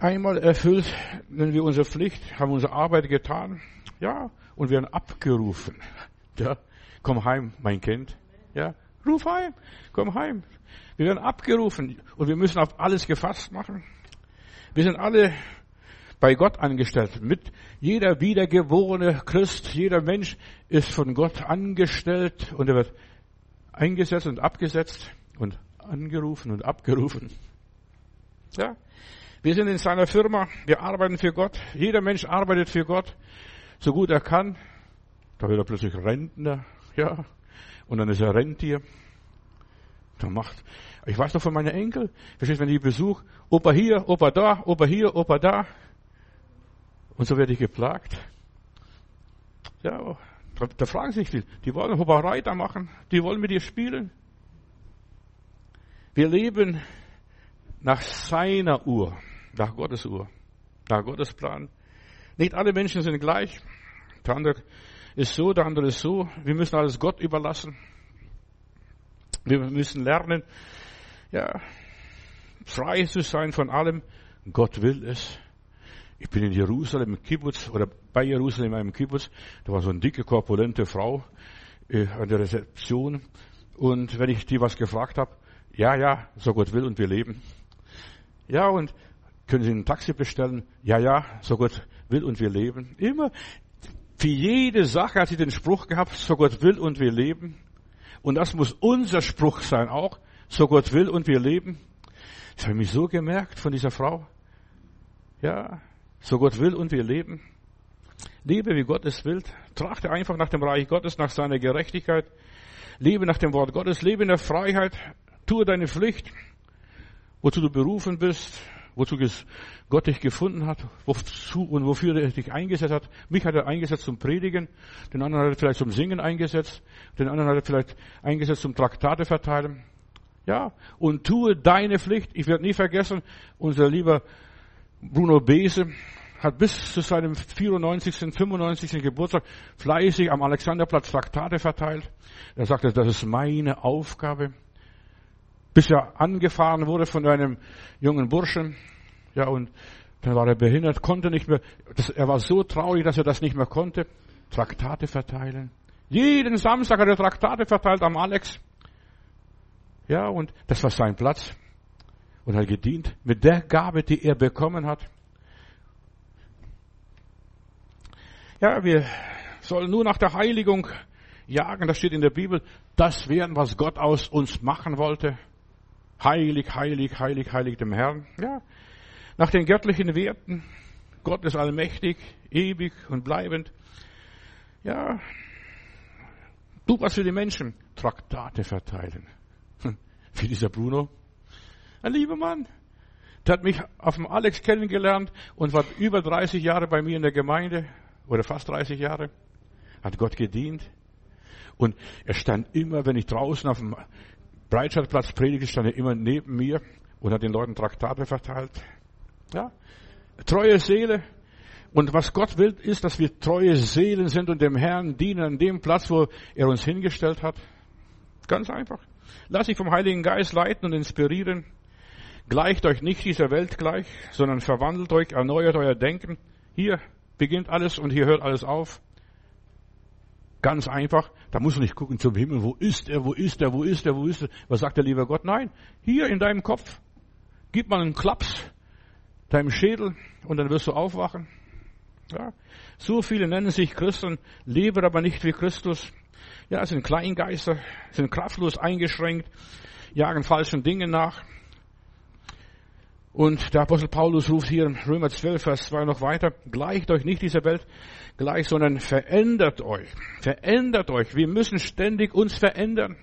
einmal erfüllt, wenn wir unsere Pflicht, haben unsere Arbeit getan, ja, und werden abgerufen. Ja, komm heim, mein Kind. Ja, ruf heim, komm heim. Wir werden abgerufen und wir müssen auf alles gefasst machen. Wir sind alle bei Gott angestellt. Mit jeder wiedergeborene Christ, jeder Mensch ist von Gott angestellt und er wird eingesetzt und abgesetzt und angerufen und abgerufen. Ja. Wir sind in seiner Firma, wir arbeiten für Gott. Jeder Mensch arbeitet für Gott, so gut er kann. Da wird er plötzlich Rentner, ja. Und dann ist er Rentier. Da macht, ich weiß noch von meinen Enkel, verstehst, wenn ich Besuch, Opa hier, Opa da, Opa hier, Opa da. Und so werde ich geplagt. Ja, da, da fragen sich viel. Die wollen Hopperei da machen. Die wollen mit dir spielen. Wir leben nach seiner Uhr, nach Gottes Uhr, nach Gottes Plan. Nicht alle Menschen sind gleich. Der andere ist so, der andere ist so. Wir müssen alles Gott überlassen. Wir müssen lernen, ja, frei zu sein von allem. Gott will es. Ich bin in Jerusalem im Kibbutz oder bei Jerusalem in einem Kibbutz. Da war so eine dicke, korpulente Frau äh, an der Rezeption. Und wenn ich die was gefragt habe, ja, ja, so Gott will und wir leben. Ja, und können Sie ein Taxi bestellen? Ja, ja, so Gott will und wir leben. Immer für jede Sache hat sie den Spruch gehabt, so Gott will und wir leben. Und das muss unser Spruch sein auch, so Gott will und wir leben. Das habe ich mich so gemerkt von dieser Frau. Ja, so Gott will und wir leben. Lebe, wie Gott es will. Trachte einfach nach dem Reich Gottes, nach seiner Gerechtigkeit. Lebe nach dem Wort Gottes. Lebe in der Freiheit. Tue deine Pflicht, wozu du berufen bist, wozu Gott dich gefunden hat, wozu und wofür er dich eingesetzt hat. Mich hat er eingesetzt zum Predigen, den anderen hat er vielleicht zum Singen eingesetzt, den anderen hat er vielleicht eingesetzt zum Traktate verteilen. Ja, und tue deine Pflicht. Ich werde nie vergessen, unser lieber Bruno Bese hat bis zu seinem 94., 95. Geburtstag fleißig am Alexanderplatz Traktate verteilt. Er sagte, das ist meine Aufgabe bis er angefahren wurde von einem jungen Burschen. Ja, und dann war er behindert, konnte nicht mehr, das, er war so traurig, dass er das nicht mehr konnte. Traktate verteilen. Jeden Samstag hat er Traktate verteilt am Alex. Ja, und das war sein Platz. Und hat gedient mit der Gabe, die er bekommen hat. Ja, wir sollen nur nach der Heiligung jagen. Das steht in der Bibel. Das werden, was Gott aus uns machen wollte. Heilig, heilig, heilig, heilig dem Herrn. Ja. Nach den göttlichen Werten. Gott ist allmächtig, ewig und bleibend. Ja. Du was für die Menschen. Traktate verteilen. Wie dieser Bruno. Ein lieber Mann. Der hat mich auf dem Alex kennengelernt und war über 30 Jahre bei mir in der Gemeinde. Oder fast 30 Jahre. Hat Gott gedient. Und er stand immer, wenn ich draußen auf dem Breitscheidplatz predigte, stand er immer neben mir und hat den Leuten Traktate verteilt. Ja, treue Seele. Und was Gott will, ist, dass wir treue Seelen sind und dem Herrn dienen an dem Platz, wo er uns hingestellt hat. Ganz einfach. Lass dich vom Heiligen Geist leiten und inspirieren. Gleicht euch nicht dieser Welt gleich, sondern verwandelt euch, erneuert euer Denken. Hier beginnt alles und hier hört alles auf. Ganz einfach. Da musst du nicht gucken zum Himmel. Wo ist er? Wo ist er? Wo ist er? Wo ist er? Was sagt der liebe Gott? Nein. Hier in deinem Kopf. Gib mal einen Klaps deinem Schädel und dann wirst du aufwachen. Ja. So viele nennen sich Christen, leben aber nicht wie Christus. Ja, sind Kleingeister, sind kraftlos eingeschränkt, jagen falschen Dingen nach. Und der Apostel Paulus ruft hier in Römer 12, Vers 2 noch weiter, gleicht euch nicht dieser Welt gleich, sondern verändert euch. Verändert euch. Wir müssen ständig uns verändern.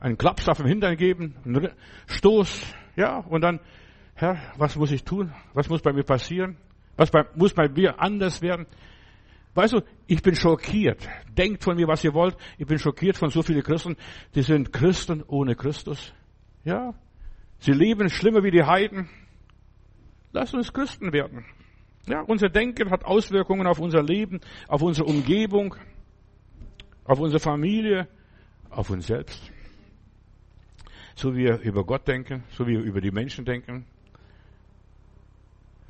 Einen Klaps auf dem Hintern geben, einen Stoß, ja, und dann, Herr, was muss ich tun? Was muss bei mir passieren? Was bei, muss bei mir anders werden? Weißt du, ich bin schockiert. Denkt von mir, was ihr wollt. Ich bin schockiert von so vielen Christen. Die sind Christen ohne Christus. Ja. Sie leben schlimmer wie die Heiden. Lass uns Christen werden. Ja, unser Denken hat Auswirkungen auf unser Leben, auf unsere Umgebung, auf unsere Familie, auf uns selbst. So wie wir über Gott denken, so wie wir über die Menschen denken.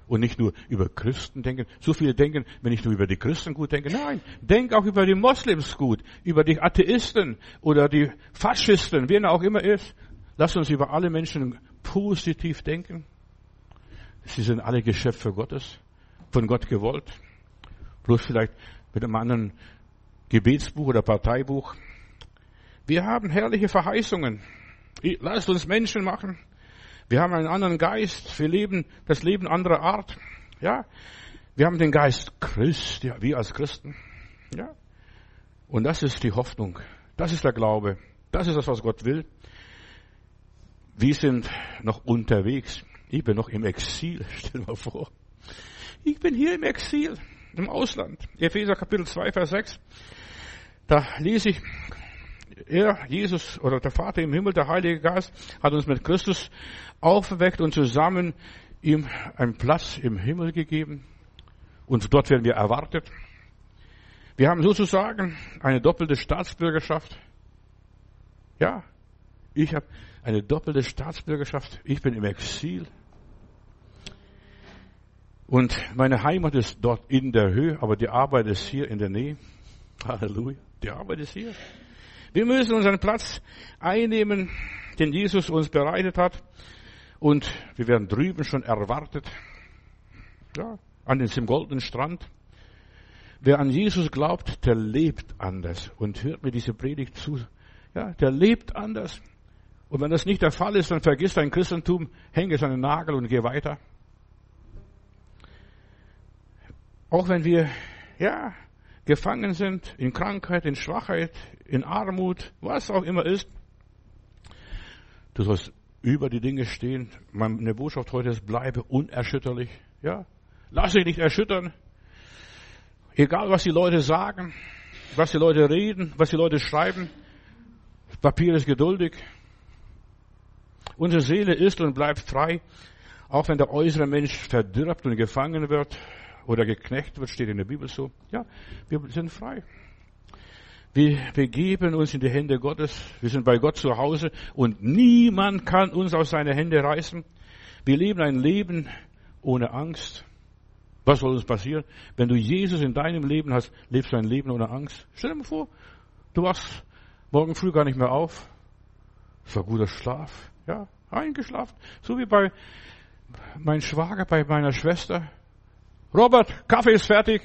Und nicht nur über Christen denken. So viele denken, wenn ich nur über die Christen gut denke. Nein, denk auch über die Moslems gut, über die Atheisten oder die Faschisten, wer auch immer ist. Lass uns über alle Menschen positiv denken. Sie sind alle Geschöpfe Gottes, von Gott gewollt. Bloß vielleicht mit einem anderen Gebetsbuch oder Parteibuch. Wir haben herrliche Verheißungen. Lasst uns Menschen machen. Wir haben einen anderen Geist. Wir leben das Leben anderer Art. Ja. Wir haben den Geist Christ, ja, wir als Christen. Ja. Und das ist die Hoffnung. Das ist der Glaube. Das ist das, was Gott will. Wir sind noch unterwegs. Ich bin noch im Exil. Stell mal vor. Ich bin hier im Exil, im Ausland. Epheser Kapitel 2, Vers 6. Da lese ich, er, Jesus oder der Vater im Himmel, der Heilige Geist, hat uns mit Christus aufgeweckt und zusammen ihm einen Platz im Himmel gegeben. Und dort werden wir erwartet. Wir haben sozusagen eine doppelte Staatsbürgerschaft. Ja, ich habe eine doppelte Staatsbürgerschaft. Ich bin im Exil. Und meine Heimat ist dort in der Höhe, aber die Arbeit ist hier in der Nähe. Halleluja. Die Arbeit ist hier. Wir müssen unseren Platz einnehmen, den Jesus uns bereitet hat. Und wir werden drüben schon erwartet. Ja, an dem goldenen Strand. Wer an Jesus glaubt, der lebt anders. Und hört mir diese Predigt zu. Ja, der lebt anders. Und wenn das nicht der Fall ist, dann vergiss dein Christentum, hänge es an den Nagel und geh weiter. Auch wenn wir, ja, gefangen sind in Krankheit, in Schwachheit, in Armut, was auch immer ist. Du sollst über die Dinge stehen. Meine Botschaft heute ist, bleibe unerschütterlich. Ja, lass dich nicht erschüttern. Egal, was die Leute sagen, was die Leute reden, was die Leute schreiben. Papier ist geduldig. Unsere Seele ist und bleibt frei, auch wenn der äußere Mensch verdirbt und gefangen wird oder geknecht wird, steht in der Bibel so. Ja, wir sind frei. Wir begeben uns in die Hände Gottes. Wir sind bei Gott zu Hause und niemand kann uns aus seine Hände reißen. Wir leben ein Leben ohne Angst. Was soll uns passieren? Wenn du Jesus in deinem Leben hast, lebst du ein Leben ohne Angst. Stell dir mal vor, du wachst morgen früh gar nicht mehr auf. Das war guter Schlaf. Ja, eingeschlafen. So wie bei meinem Schwager, bei meiner Schwester. Robert, Kaffee ist fertig.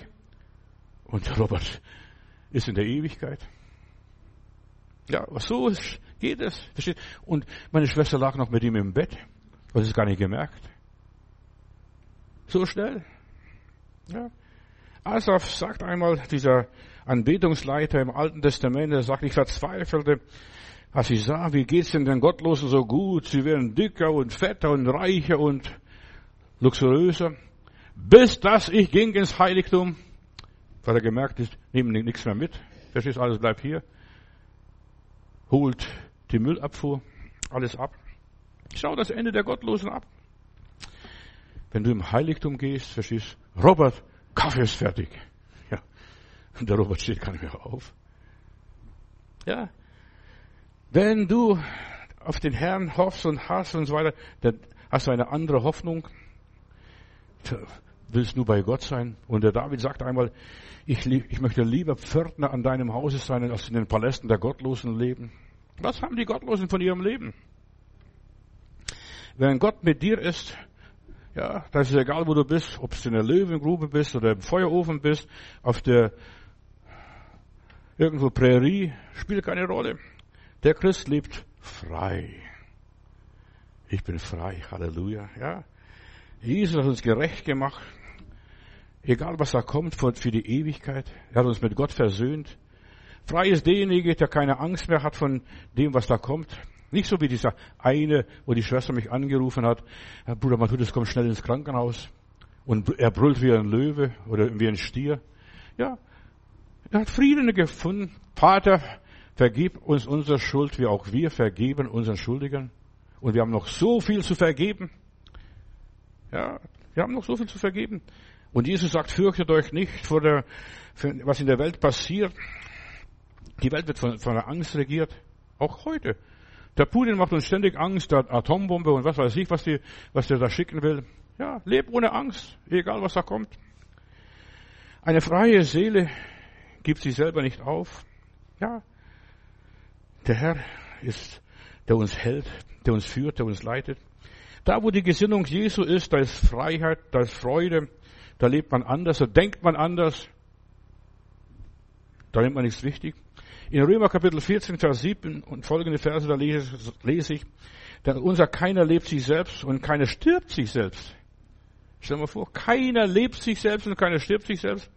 Und Robert ist in der Ewigkeit. Ja, so geht es. Und meine Schwester lag noch mit ihm im Bett. Was ist gar nicht gemerkt. So schnell. Ja. Asaf sagt einmal, dieser Anbetungsleiter im Alten Testament, er sagt, ich verzweifelte, als ich sah, wie geht's denn den Gottlosen so gut? Sie werden dicker und fetter und reicher und luxuriöser bis dass ich ging ins Heiligtum, weil er gemerkt ist, nehmen nichts mehr mit. Verstehst alles bleibt hier. Holt die Müllabfuhr, alles ab. Schau das Ende der Gottlosen ab. Wenn du im Heiligtum gehst, verstehst, Robert, Kaffee ist fertig. Ja. Und der Robert steht gar nicht mehr auf. Ja. Wenn du auf den Herrn hoffst und hast und so weiter, dann hast du eine andere Hoffnung willst nur bei Gott sein. Und der David sagt einmal, ich, ich möchte lieber Pförtner an deinem Hause sein, als in den Palästen der Gottlosen leben. Was haben die Gottlosen von ihrem Leben? Wenn Gott mit dir ist, ja, das ist egal, wo du bist, ob du in der Löwengrube bist oder im Feuerofen bist, auf der irgendwo Prärie, spielt keine Rolle. Der Christ lebt frei. Ich bin frei, Halleluja, ja. Jesus hat uns gerecht gemacht. Egal was da kommt für die Ewigkeit. Er hat uns mit Gott versöhnt. Frei ist derjenige, der keine Angst mehr hat von dem, was da kommt. Nicht so wie dieser eine, wo die Schwester mich angerufen hat. Herr Bruder Matthäus, komm schnell ins Krankenhaus. Und er brüllt wie ein Löwe oder wie ein Stier. Ja, Er hat Frieden gefunden. Vater, vergib uns unsere Schuld, wie auch wir vergeben unseren Schuldigen. Und wir haben noch so viel zu vergeben. Ja, wir haben noch so viel zu vergeben. Und Jesus sagt, fürchtet euch nicht vor der, was in der Welt passiert. Die Welt wird von, von der Angst regiert. Auch heute. Der Putin macht uns ständig Angst, der Atombombe und was weiß ich, was, die, was der da schicken will. Ja, leb ohne Angst, egal was da kommt. Eine freie Seele gibt sich selber nicht auf. Ja, der Herr ist, der uns hält, der uns führt, der uns leitet. Da, wo die Gesinnung Jesu ist, da ist Freiheit, da ist Freude, da lebt man anders, da denkt man anders, da nimmt man nichts wichtig. In Römer Kapitel 14, Vers 7 und folgende Verse, da lese, ich, denn unser keiner lebt sich selbst und keiner stirbt sich selbst. Stell dir mal vor, keiner lebt sich selbst und keiner stirbt sich selbst.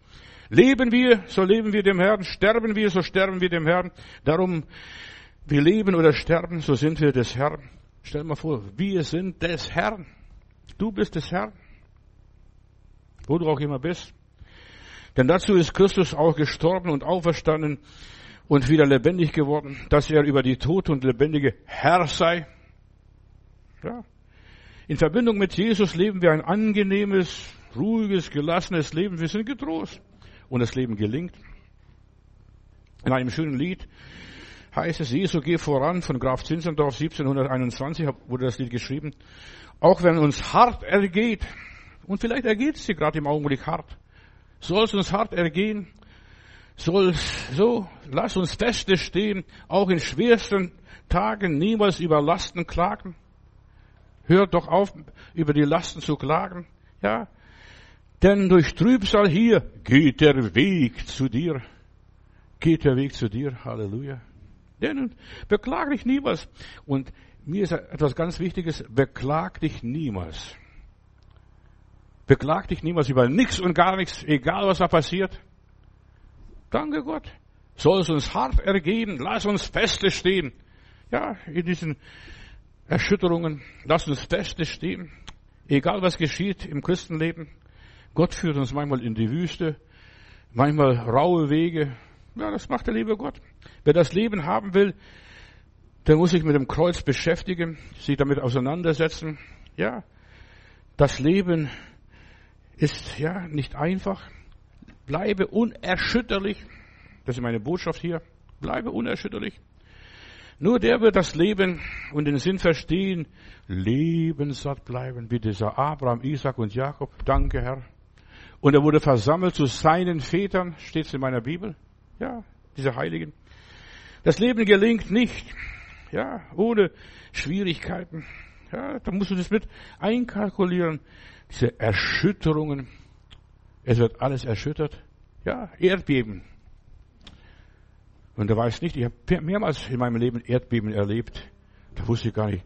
Leben wir, so leben wir dem Herrn. Sterben wir, so sterben wir dem Herrn. Darum, wir leben oder sterben, so sind wir des Herrn. Stell dir mal vor, wir sind des Herrn. Du bist des Herrn. Wo du auch immer bist. Denn dazu ist Christus auch gestorben und auferstanden und wieder lebendig geworden, dass er über die Tote und lebendige Herr sei. Ja. In Verbindung mit Jesus leben wir ein angenehmes, ruhiges, gelassenes Leben. Wir sind getrost und das Leben gelingt. In einem schönen Lied heißt es, Jesu geh voran von Graf Zinzendorf 1721 wurde das Lied geschrieben. Auch wenn uns hart ergeht, und vielleicht ergeht es dir gerade im Augenblick hart, soll es uns hart ergehen, soll so, lass uns feste stehen, auch in schwersten Tagen niemals über Lasten klagen. Hört doch auf, über die Lasten zu klagen. Ja, denn durch Trübsal hier geht der Weg zu dir. Geht der Weg zu dir. Halleluja. Denn beklag dich niemals. Und mir ist etwas ganz Wichtiges. Beklag dich niemals. Beklag dich niemals über nichts und gar nichts, egal was da passiert. Danke Gott. Soll es uns hart ergehen. Lass uns feste stehen. Ja, in diesen Erschütterungen. Lass uns feste stehen. Egal was geschieht im Christenleben. Gott führt uns manchmal in die Wüste, manchmal raue Wege. Ja, das macht der liebe Gott. Wer das Leben haben will, der muss sich mit dem Kreuz beschäftigen, sich damit auseinandersetzen. Ja, das Leben ist ja nicht einfach. Bleibe unerschütterlich. Das ist meine Botschaft hier. Bleibe unerschütterlich. Nur der wird das Leben und den Sinn verstehen, lebenssatt bleiben, wie dieser Abraham, Isaac und Jakob. Danke, Herr. Und er wurde versammelt zu seinen Vätern, steht es in meiner Bibel. Ja, diese Heiligen. Das Leben gelingt nicht, ja, ohne Schwierigkeiten. Ja, da musst du das mit einkalkulieren. Diese Erschütterungen. Es wird alles erschüttert. Ja, Erdbeben. Und du weißt nicht, ich habe mehrmals in meinem Leben Erdbeben erlebt. Da wusste ich gar nicht,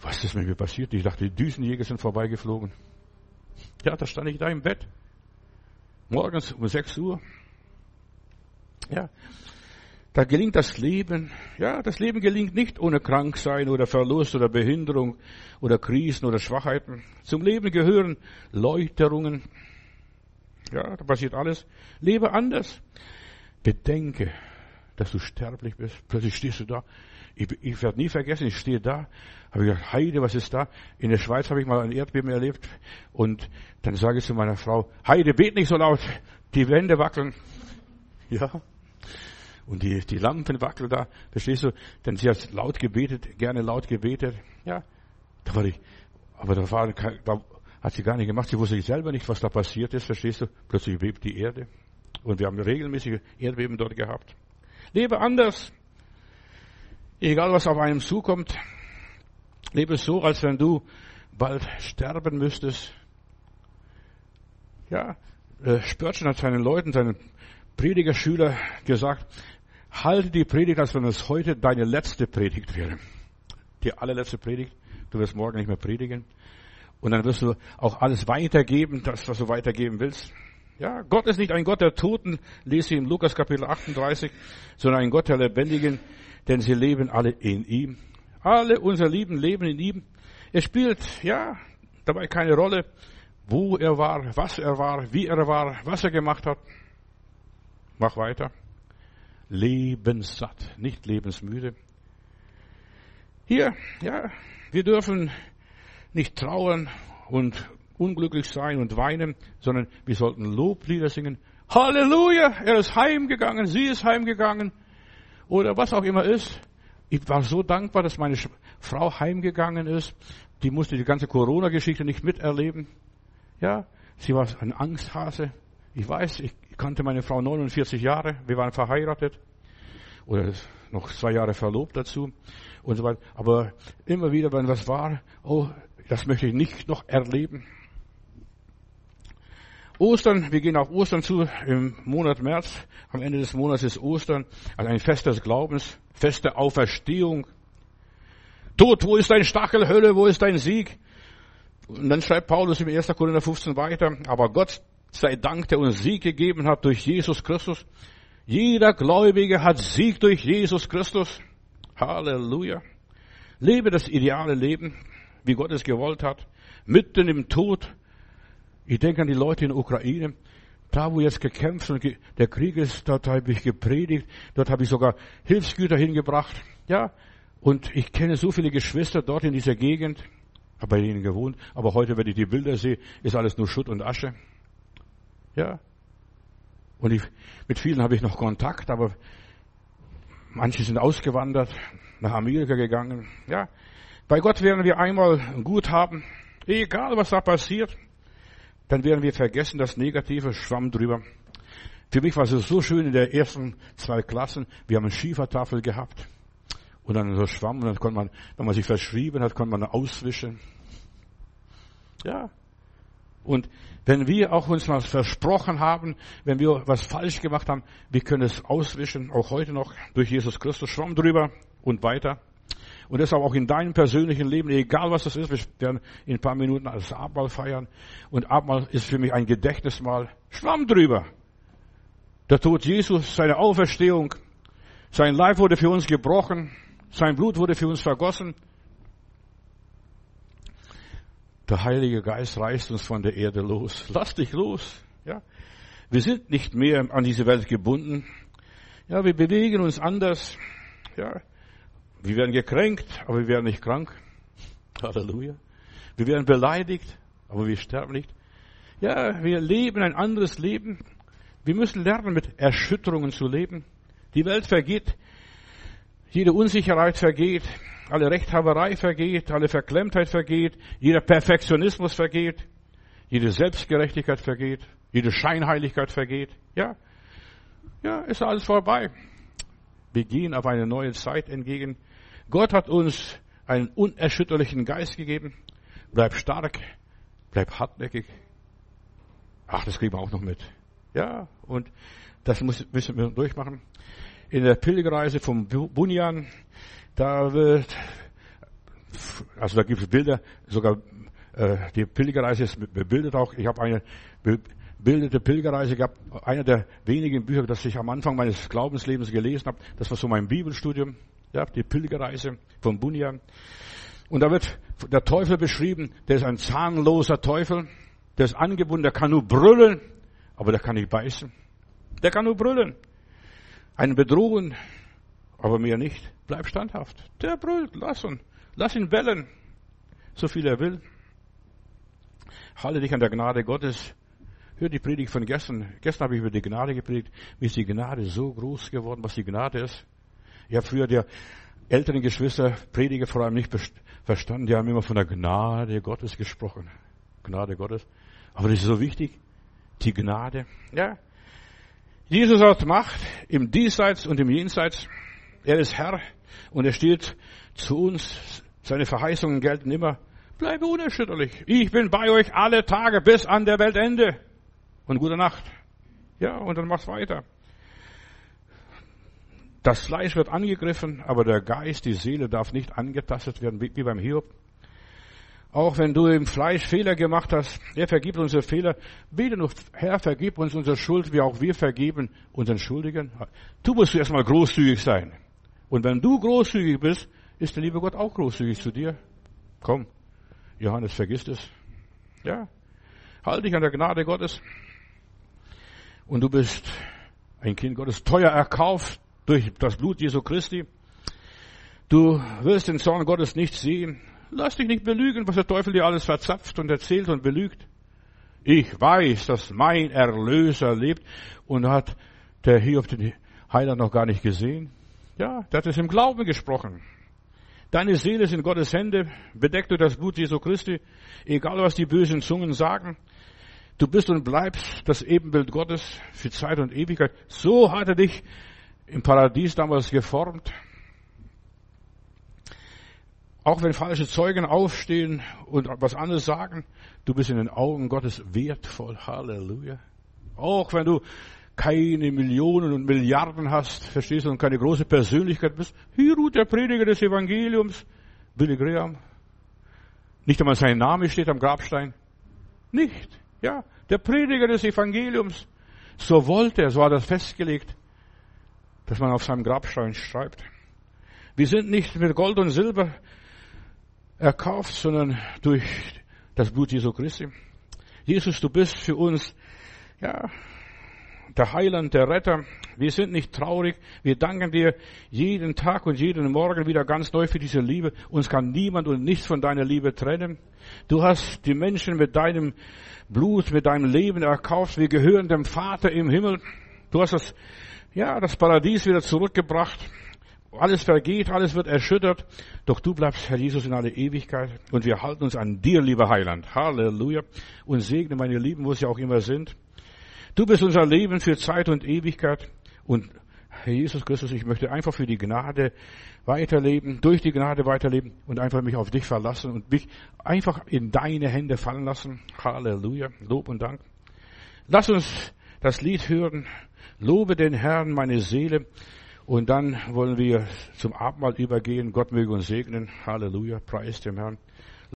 was ist mit mir passiert. Ich dachte, die Düsenjäger sind vorbeigeflogen. Ja, da stand ich da im Bett morgens um 6 Uhr. Ja, da gelingt das Leben. Ja, das Leben gelingt nicht ohne Kranksein oder Verlust oder Behinderung oder Krisen oder Schwachheiten. Zum Leben gehören Läuterungen. Ja, da passiert alles. Lebe anders. Bedenke, dass du sterblich bist. Plötzlich stehst du da. Ich, ich werde nie vergessen, ich stehe da, habe gesagt, Heide, was ist da? In der Schweiz habe ich mal ein Erdbeben erlebt und dann sage ich zu meiner Frau, Heide, bet nicht so laut, die Wände wackeln. Ja. Und die, die Lampen wackeln da, verstehst du? Denn sie hat laut gebetet, gerne laut gebetet. Ja. Da war ich, aber da war, da hat sie gar nicht gemacht. Sie wusste selber nicht, was da passiert ist, verstehst du? Plötzlich bebt die Erde. Und wir haben regelmäßige Erdbeben dort gehabt. Lebe anders. Egal was auf einem zukommt, lebe so, als wenn du bald sterben müsstest. Ja, äh, Spörtchen hat seinen Leuten, seinen Predigerschüler gesagt, halte die Predigt, als wenn es heute deine letzte Predigt wäre. Die allerletzte Predigt. Du wirst morgen nicht mehr predigen. Und dann wirst du auch alles weitergeben, das, was du weitergeben willst. Ja, Gott ist nicht ein Gott der Toten, lese ich in Lukas Kapitel 38, sondern ein Gott der Lebendigen, denn sie leben alle in ihm. Alle unsere Lieben leben in ihm. Es spielt, ja, dabei keine Rolle, wo er war, was er war, wie er war, was er gemacht hat. Mach weiter. lebenssatt, nicht lebensmüde. Hier, ja, wir dürfen nicht trauern und unglücklich sein und weinen, sondern wir sollten Loblieder singen. Halleluja, er ist heimgegangen, sie ist heimgegangen oder was auch immer ist. Ich war so dankbar, dass meine Frau heimgegangen ist. Die musste die ganze Corona-Geschichte nicht miterleben. Ja, sie war ein Angsthase. Ich weiß, ich kannte meine Frau 49 Jahre. Wir waren verheiratet. Oder noch zwei Jahre verlobt dazu. Und so weiter. Aber immer wieder, wenn was war, oh, das möchte ich nicht noch erleben. Ostern, wir gehen auf Ostern zu im Monat März. Am Ende des Monats ist Ostern, also ein Fest des Glaubens, Fest der Auferstehung. Tod, wo ist dein Stachel, Hölle, wo ist dein Sieg? Und dann schreibt Paulus im 1. Korinther 15 weiter, aber Gott sei Dank, der uns Sieg gegeben hat durch Jesus Christus. Jeder Gläubige hat Sieg durch Jesus Christus. Halleluja. Lebe das ideale Leben, wie Gott es gewollt hat, mitten im Tod, ich denke an die Leute in der Ukraine. Da, wo jetzt gekämpft und der Krieg ist, dort habe ich gepredigt, dort habe ich sogar Hilfsgüter hingebracht. Ja, und ich kenne so viele Geschwister dort in dieser Gegend, habe bei ihnen gewohnt, aber heute, wenn ich die Bilder sehe, ist alles nur Schutt und Asche. Ja. Und ich, mit vielen habe ich noch Kontakt, aber manche sind ausgewandert, nach Amerika gegangen. Ja. Bei Gott werden wir einmal gut haben, egal was da passiert dann werden wir vergessen, das Negative schwamm drüber. Für mich war es so schön in der ersten zwei Klassen, wir haben eine Schiefertafel gehabt. Und dann so schwamm, und dann konnte man, wenn man sich verschrieben hat, konnte man auswischen. Ja. Und wenn wir auch uns was versprochen haben, wenn wir was falsch gemacht haben, wir können es auswischen, auch heute noch durch Jesus Christus, schwamm drüber und weiter. Und deshalb auch in deinem persönlichen Leben, egal was das ist, wir werden in ein paar Minuten das Abendmahl feiern. Und Abendmahl ist für mich ein Gedächtnismahl. Schwamm drüber. Der Tod Jesus, seine Auferstehung, sein Leib wurde für uns gebrochen, sein Blut wurde für uns vergossen. Der Heilige Geist reißt uns von der Erde los. Lass dich los. Ja. Wir sind nicht mehr an diese Welt gebunden. Ja, wir bewegen uns anders. Ja. Wir werden gekränkt, aber wir werden nicht krank. Halleluja. Wir werden beleidigt, aber wir sterben nicht. Ja, wir leben ein anderes Leben. Wir müssen lernen, mit Erschütterungen zu leben. Die Welt vergeht. Jede Unsicherheit vergeht. Alle Rechthaberei vergeht. Alle Verklemmtheit vergeht. Jeder Perfektionismus vergeht. Jede Selbstgerechtigkeit vergeht. Jede Scheinheiligkeit vergeht. Ja. Ja, ist alles vorbei. Wir gehen auf eine neue Zeit entgegen. Gott hat uns einen unerschütterlichen Geist gegeben. Bleib stark, bleib hartnäckig. Ach, das kriegen wir auch noch mit. Ja, und das müssen wir durchmachen. In der Pilgerreise vom Bunyan, da wird, also da gibt es Bilder, sogar äh, die Pilgerreise ist bebildet auch. Ich habe eine bebildete Pilgerreise gehabt, einer der wenigen Bücher, das ich am Anfang meines Glaubenslebens gelesen habe. Das war so mein Bibelstudium ja, die Pilgerreise von Bunyan. Und da wird der Teufel beschrieben, der ist ein zahnloser Teufel, der ist angebunden, der kann nur brüllen, aber der kann nicht beißen. Der kann nur brüllen. Einen bedrohen, aber mehr nicht. Bleib standhaft. Der brüllt, lass ihn, lass ihn bellen, so viel er will. Halte dich an der Gnade Gottes. Hör die Predigt von gestern. Gestern habe ich über die Gnade gepredigt. Wie ist die Gnade so groß geworden, was die Gnade ist? Ich habe früher die älteren Geschwister, Prediger vor allem nicht verstanden. Die haben immer von der Gnade Gottes gesprochen. Gnade Gottes. Aber das ist so wichtig. Die Gnade. Ja. Jesus hat Macht im Diesseits und im Jenseits. Er ist Herr und er steht zu uns. Seine Verheißungen gelten immer. Bleibe unerschütterlich. Ich bin bei euch alle Tage bis an der Weltende. Und gute Nacht. Ja, und dann mach's weiter. Das Fleisch wird angegriffen, aber der Geist, die Seele darf nicht angetastet werden, wie beim Hiob. Auch wenn du im Fleisch Fehler gemacht hast, er vergibt unsere Fehler. Bete nur, Herr, vergib uns unsere Schuld, wie auch wir vergeben unseren Schuldigen. Du musst erstmal großzügig sein. Und wenn du großzügig bist, ist der liebe Gott auch großzügig zu dir. Komm, Johannes, vergisst es. Ja, halt dich an der Gnade Gottes. Und du bist ein Kind Gottes, teuer erkauft durch das Blut Jesu Christi. Du wirst den Zorn Gottes nicht sehen. Lass dich nicht belügen, was der Teufel dir alles verzapft und erzählt und belügt. Ich weiß, dass mein Erlöser lebt und hat der Hiob den Heiland noch gar nicht gesehen. Ja, der hat es im Glauben gesprochen. Deine Seele ist in Gottes Hände, bedeckt durch das Blut Jesu Christi, egal was die bösen Zungen sagen. Du bist und bleibst das Ebenbild Gottes für Zeit und Ewigkeit. So hat er dich im Paradies damals geformt. Auch wenn falsche Zeugen aufstehen und was anderes sagen, du bist in den Augen Gottes wertvoll. Halleluja. Auch wenn du keine Millionen und Milliarden hast, verstehst du, und keine große Persönlichkeit bist. Hier ruht der Prediger des Evangeliums, Billy Graham. Nicht einmal sein Name steht am Grabstein. Nicht. Ja, der Prediger des Evangeliums. So wollte er, so hat er festgelegt, dass man auf seinem Grabstein schreibt. Wir sind nicht mit Gold und Silber erkauft, sondern durch das Blut Jesu Christi. Jesus, du bist für uns, ja, der Heiland, der Retter. Wir sind nicht traurig. Wir danken dir jeden Tag und jeden Morgen wieder ganz neu für diese Liebe. Uns kann niemand und nichts von deiner Liebe trennen. Du hast die Menschen mit deinem Blut, mit deinem Leben erkauft. Wir gehören dem Vater im Himmel. Du hast das, ja, das Paradies wieder zurückgebracht. Alles vergeht, alles wird erschüttert. Doch du bleibst, Herr Jesus, in alle Ewigkeit. Und wir halten uns an dir, lieber Heiland. Halleluja. Und segne meine Lieben, wo sie auch immer sind. Du bist unser Leben für Zeit und Ewigkeit. Und Herr Jesus Christus, ich möchte einfach für die Gnade weiterleben, durch die Gnade weiterleben und einfach mich auf dich verlassen und mich einfach in deine Hände fallen lassen. Halleluja. Lob und Dank. Lass uns das Lied hören. Lobe den Herrn, meine Seele. Und dann wollen wir zum Abendmahl übergehen. Gott möge uns segnen. Halleluja. Preis dem Herrn.